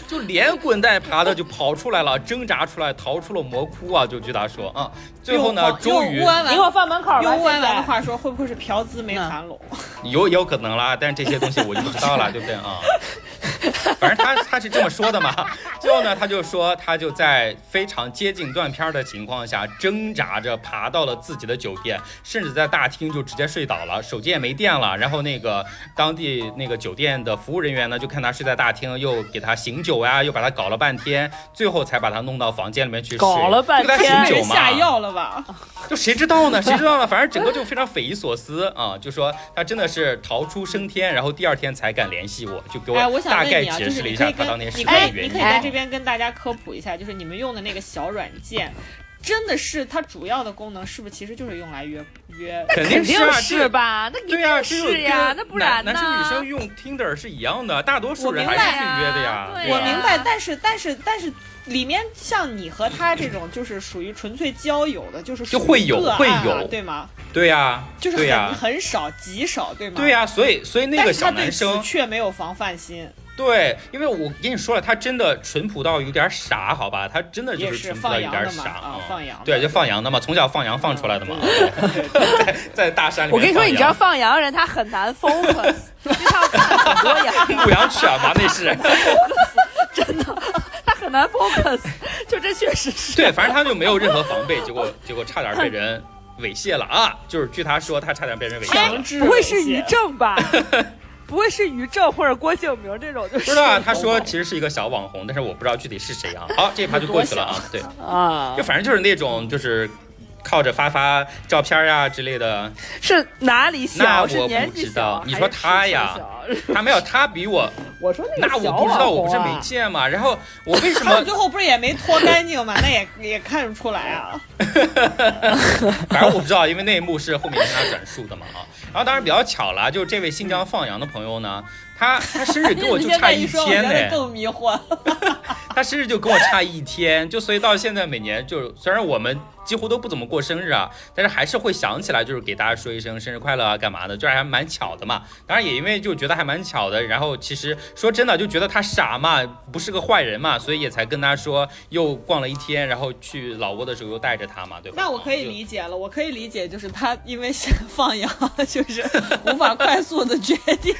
就连滚带爬的就跑出来了，挣扎出来，逃出了魔窟啊！就据他说啊，最后呢，终于，你给我放门口。用弯弯的话说，会不会是嫖资没谈拢？有有可能啦，但是这些东西我就不知道了，对不对啊？反正他他是这么说的嘛。最后呢，他就说他就在非常接近断片的情况下，挣扎着爬到了自己的酒店，甚至在大厅就直接睡倒了，手机也没电了。然后那个当地那个酒店的服务人员呢，就看他睡在大厅，又给他醒酒呀，又把他搞了半天，最后才把他弄到房间里面去睡。搞了半天，醒酒嘛？下药了吧？就谁知道呢？谁知道呢？反正整个就非常匪夷所思啊！就说他真的是逃出升天，然后第二天才敢联系我，就给我大概解释了一下他当年失踪的原因。你可以在这边跟大家科普一下，就是你们用的那个小软件，真的是它主要的功能是不是其实就是用来约约？肯定是吧？那对呀，是呀，那不然呢？男生女生用 Tinder 是一样的，大多数人还是去约的呀。我明白，但是但是但是。里面像你和他这种，就是属于纯粹交友的，就是就会有会有对吗？对呀，就是很很少极少，对吗？对呀，所以所以那个小男生却没有防范心。对，因为我跟你说了，他真的淳朴到有点傻，好吧？他真的就是是淳朴到有点傻啊，放羊对，就放羊的嘛，从小放羊放出来的嘛，在在大山里面我跟你说，你知道放羊人他很难 focus，因为他要看很多羊，牧羊犬嘛，那是。真的他很难 focus，就这确实是。对，反正他就没有任何防备，结果结果差点被人猥亵了啊！就是据他说，他差点被人猥亵了。强制不会是猥亵于正吧？不会是于正或者郭敬明这种，就是不知道啊，他说其实是一个小网红，但是我不知道具体是谁啊。好，这一趴就过去了啊。对，啊就，反正就是那种就是靠着发发照片呀之类的。是哪里那小？我是年不知纪小道你说还是他呀他没有，他比我，我说那那我不知道，我不是没见嘛。然后我为什他么最后不是也没脱干净嘛？那也也看得出来啊。反正我不知道，因为那一幕是后面跟他转述的嘛啊。然后当然比较巧了，就是这位新疆放羊的朋友呢，他他生日 跟我就差一天呢得。更迷惑。他生日就跟我差一天，就所以到现在每年就虽然我们几乎都不怎么过生日啊，但是还是会想起来，就是给大家说一声生日快乐啊，干嘛的，就还蛮巧的嘛。当然也因为就觉得还蛮巧的，然后其实说真的就觉得他傻嘛，不是个坏人嘛，所以也才跟他说又逛了一天，然后去老挝的时候又带着他嘛，对吧？那我可以理解了，我可以理解，就是他因为想放羊，就是无法快速的决定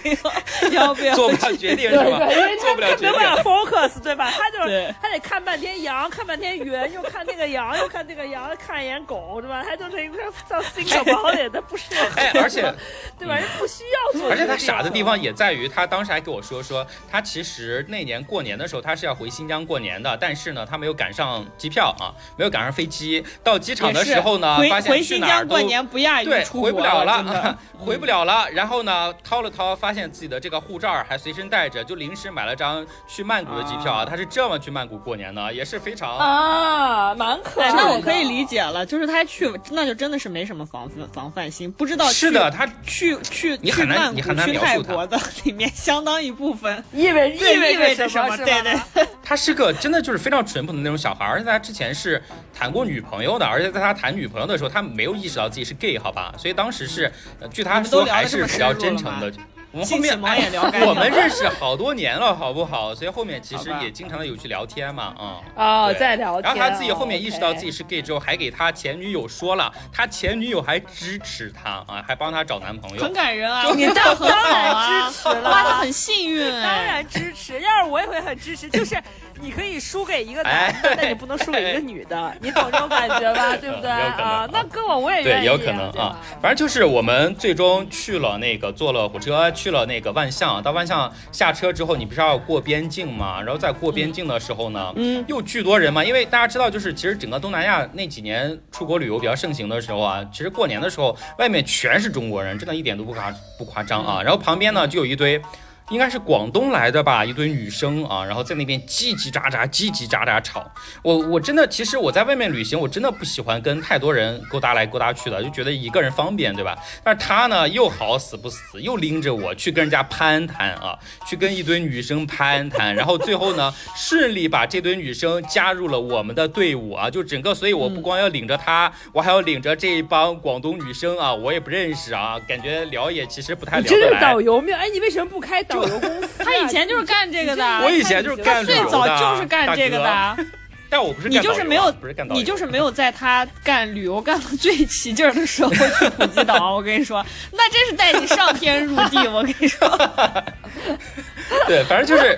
要不要 做不了决定是吧？因为做不了决他没办法定。focus，对吧？他就是他得看半天羊，看半天云，又看那个羊，又看那个羊，看一眼狗，对吧？他就是一个像 think about it，他不适合，哎，而且 对吧？人不需要做，而且他傻的地方也在于，他当时还跟我说说，他其实那年过年的时候他是要回新疆过年的，但是呢，他没有赶上机票啊，没有赶上飞机。到机场的时候呢，发现回新去哪儿都疆过年不亚于对出国回不了了，回不了了。然后呢，掏了掏，发现自己的这个护照还随身带着，就临时买了张去曼谷的机票啊。他是这么去曼谷过年的，也是非常。啊，蛮可爱。那我可以理解了，就是他去，那就真的是没什么防范防范心，不知道是的，他去去去你很难曼谷你很难去描述他泰国的里面相当一部分意味对意味着着什么？对对，他是个真的就是非常淳朴的那种小孩，而且他之前是谈过女朋友的，而且在他谈女朋友的时候，他没有意识到自己是 gay，好吧？所以当时是，呃据他说还是比较真诚的。我们后面我们认识好多年了，好不好？所以后面其实也经常的有去聊天嘛，嗯。哦，在聊天。然后他自己后面意识到自己是 gay 之后，还给他前女友说了，他前女友还支持他啊，还帮他找男朋友很。感人啊，你这当很好当然啊支持了哇，他很幸运哎，当然支持，要是我也会很支持。就是你可以输给一个男的，哎但你不能输给一个女的，你懂这种感觉吧？对不对啊？那跟我我也对，愿意，也有可能啊。反正就是我们最终去了那个坐了火车去了那个万象，到万象下车之后，你不是要过边境嘛？然后在过边境的时候呢，嗯，又巨多人嘛，因为大家知道，就是其实整个东南亚那几年出国旅游比较盛行的时候啊，其实过年的时候外面全是中国人，真的一点都不夸不夸张啊。然后旁边呢就有一堆。应该是广东来的吧，一堆女生啊，然后在那边叽叽喳喳、叽叽喳喳吵。我我真的，其实我在外面旅行，我真的不喜欢跟太多人勾搭来勾搭去的，就觉得一个人方便，对吧？但是他呢，又好死不死，又拎着我去跟人家攀谈啊，去跟一堆女生攀谈，然后最后呢，顺利把这堆女生加入了我们的队伍啊，就整个，所以我不光要领着他，我还要领着这一帮广东女生啊，我也不认识啊，感觉聊也其实不太聊得来。导游命！哎，你为什么不开导游公司啊？他以前就是干这个的，我以前就是干旅最早就是干这个的。但我不是你就是没有不是干导游，你就是没有在他干旅游干的最起劲儿的时候去普吉岛，我跟你说，那真是带你上天入地。我跟你说，对，反正就是，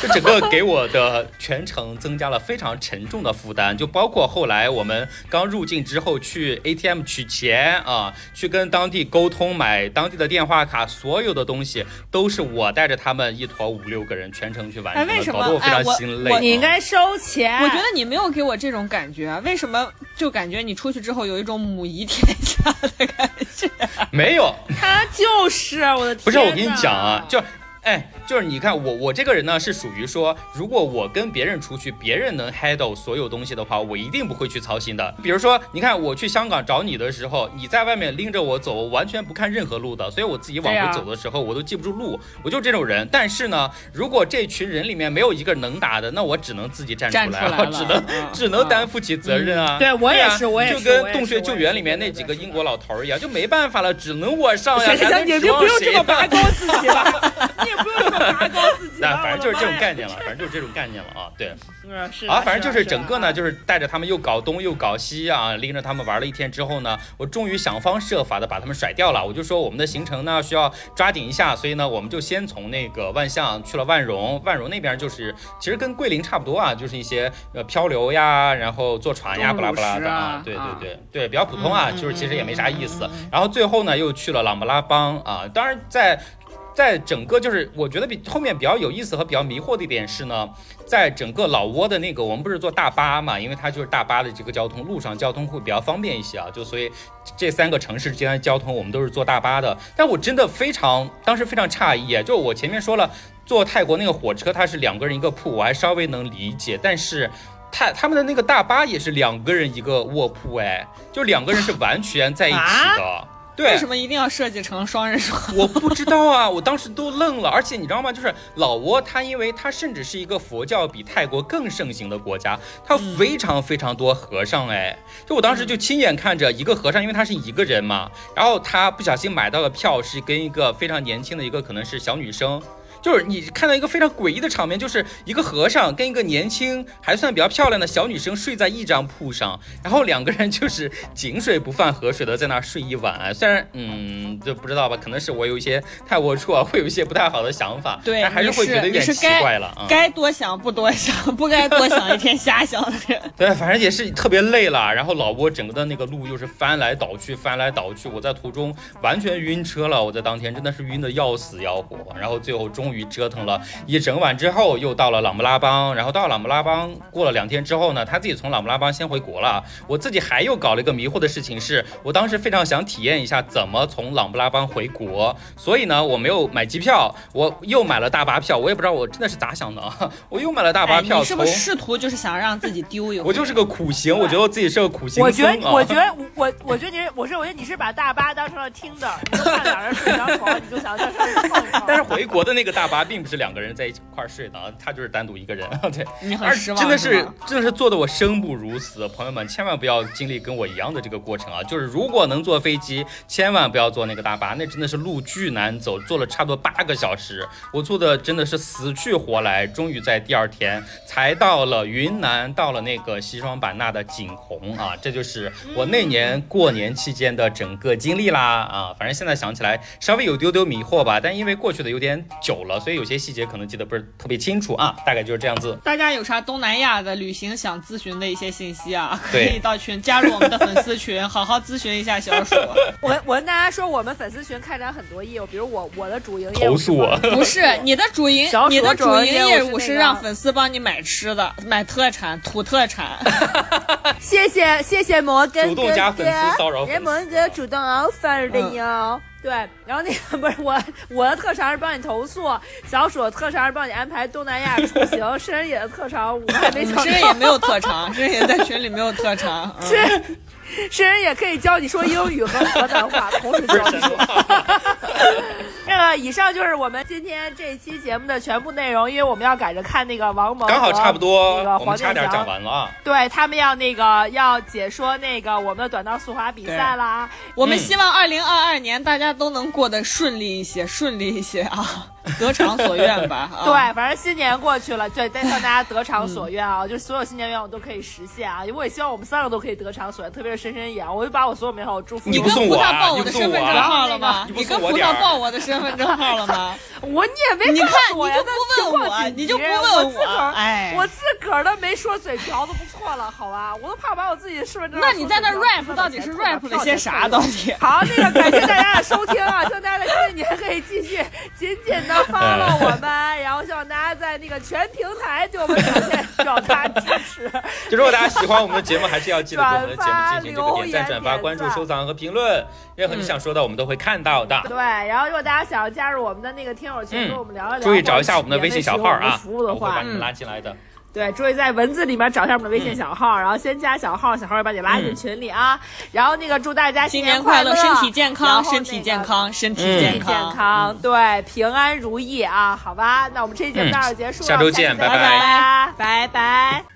就整个给我的全程增加了非常沉重的负担，就包括后来我们刚入境之后去 ATM 取钱啊，去跟当地沟通买当地的电话卡，所有的东西都是我带着他们一坨五六个人全程去完成的，哎为什么搞得我非常心累。我你应该收钱。我觉得你没有给我这种感觉，为什么就感觉你出去之后有一种母仪天下的感觉？没有，他就是我的天，不是我跟你讲啊，就。哎，就是你看我我这个人呢，是属于说，如果我跟别人出去，别人能 handle 所有东西的话，我一定不会去操心的。比如说，你看我去香港找你的时候，你在外面拎着我走，我完全不看任何路的，所以我自己往回走的时候，我都记不住路，我就这种人。但是呢，如果这群人里面没有一个能打的，那我只能自己站站出来出来了只能、嗯只能担负起责任啊。对我也啊是我也就跟洞穴救援里面那几个英国老头儿一样，就没办法了，只能我上呀，行行行，还能指你就不用这么拔高自己了，你拔高自己。那反正就是这种概念了，反正就是这种概念了啊。对，嗯是啊，反正就是整个呢，就是带着他们又搞东又搞西啊，拎着他们玩了一天之后呢，我终于想方设法的把他们甩掉了。我就说我们的行程呢需要抓紧一下，所以呢，我们就先从那个万象去了万荣，万荣那边就是其实跟桂林差不多啊，就是一些呃漂流呀，然后坐船呀，巴拉巴拉的啊，对对对对，比较普通啊，就是其实也没啥意思。然后最后呢，又去了琅勃拉邦啊，当然在。在整个就是我觉得比后面比较有意思和比较迷惑的一点是呢，在整个老挝的那个我们不是坐大巴嘛，因为它就是大巴的这个交通，路上交通会比较方便一些啊，就所以这三个城市之间的交通我们都是坐大巴的。但我真的非常当时非常诧异，就我前面说了，坐泰国那个火车它是两个人一个铺，我还稍微能理解，但是他他们的那个大巴也是两个人一个卧铺，哎，就两个人是完全在一起的。对，为什么一定要设计成双人床？我不知道啊，我当时都愣了。而且你知道吗？就是老挝，它因为它甚至是一个佛教比泰国更盛行的国家，它非常非常多和尚。哎，就我当时就亲眼看着一个和尚，因为他是一个人嘛，然后他不小心买到的票，是跟一个非常年轻的一个可能是小女生。就是你看到一个非常诡异的场面，就是一个和尚跟一个年轻还算比较漂亮的小女生睡在一张铺上，然后两个人就是井水不犯河水的在那睡一晚。虽然嗯，就不知道吧，可能是我有一些太龌龊，会有一些不太好的想法，对，还是会觉得有点奇怪了啊。该多想不多想，不该多想一天瞎想的人。对，反正也是特别累了。然后老挝整个的那个路又是翻来倒去，翻来倒去，我在途中完全晕车了。我在当天真的是晕的要死要活。然后最后终于。于折腾了一整晚之后，又到了。朗布拉邦，然后到朗布拉邦过了。两天之后呢，他自己从朗布拉邦先回国了。我自己还又搞了。一个迷惑的事情，是我当时非常想体验一下怎么从朗布拉邦回国，所以呢，我没有买机票，我又买了。大巴票。我也不知道我真的是咋想的，我又买了。大巴票。你是不是试图就是想让自己丢一回？我就是个苦行，我觉得我自己是个苦行我觉得，我觉得，我我觉得你，我是我觉得你是把大巴当成了。听的，你就看两人睡张床，你就想在上面泡一泡。但是回国的那个大巴并不是两个人在一块睡的，他就是单独一个人。对，你很失望，真的是真的是做的我生不如死。朋友们千万不要经历跟我一样的这个过程啊！就是如果能坐飞机，千万不要坐那个大巴，那真的是路巨难走，坐了差不多八个小时。我坐的真的是死去活来，终于在第二天才到了云南，到了那个西双版纳的景洪啊！这就是我那年过年期间的整个经历啦啊！反正现在想起来稍微有丢丢迷惑吧，但因为过去的有点久了，所以有些细节可能记得不是特别清楚啊。大概就是这样子。大家有啥东南亚的旅行想咨询的一些信息啊，可以到群加入我们的粉丝群，好好咨询一下小鼠。我我跟大家说，我们粉丝群开展很多业务，比如我我的主营业务投诉我，不是你的主营，你的主营业务是让粉丝帮你买吃的、买特产、土特产。谢谢谢谢摩根主动加粉丝骚扰粉丝，摩根哥主动 offer 的哟。对，然后那个不是我，我的特长是帮你投诉，小鼠的特长是帮你安排东南亚出行，诗人野的特长我还没想。申人野没有特长，诗人野在群里没有特长。是，申人也可以教你说英语和河南话，同时教你说。这个以上就是我们今天这一期节目的全部内容，因为我们要赶着看那个王蒙，刚好差不多，那个黄差点讲完了。对他们要那个要解说那个我们的短道速滑比赛啦。我们希望二零二二年大家都能过得顺利一些，顺利一些啊。得偿所愿吧。对，反正新年过去了，对，再向大家得偿所愿啊！就是所有新年愿望都可以实现啊！我也希望我们三个都可以得偿所愿，特别是深深也，我就把我所有美好的祝福。你跟菩萨报我的身份证号了吗？你跟菩萨报我的身份证号了吗？我你也没你看，你就不问我，你就不问我自个，哎，我自个儿都没说嘴瓢都不错了，好吧？我都怕把我自己的身份证。那你在那 rap 到底是 rap 了些啥？到底？好，那个感谢大家的收听啊！希望大家在新年可以继续紧紧的 follow 我。们，然后希望大家在那个全平台对我们表现表达支持。就如果大家喜欢我们的节目，还是要记得给我们的 节目进行这个点赞、转发、关注、收藏和评论，任何你想说的，我们都会看到的。对，然后如果大家想要加入我们的那个听友群，跟我们聊一聊，注意找一下我们的微信小号啊，服务的话，把你们拉进来的。对，注意在文字里面找一下我们的微信小号，然后先加小号，小号会把你拉进群里啊。然后那个祝大家新年快乐，身体健康，身体健康，身体健康，对，平安如意啊，好吧，那我们这期节目到这结束了，下周见，拜拜，拜拜。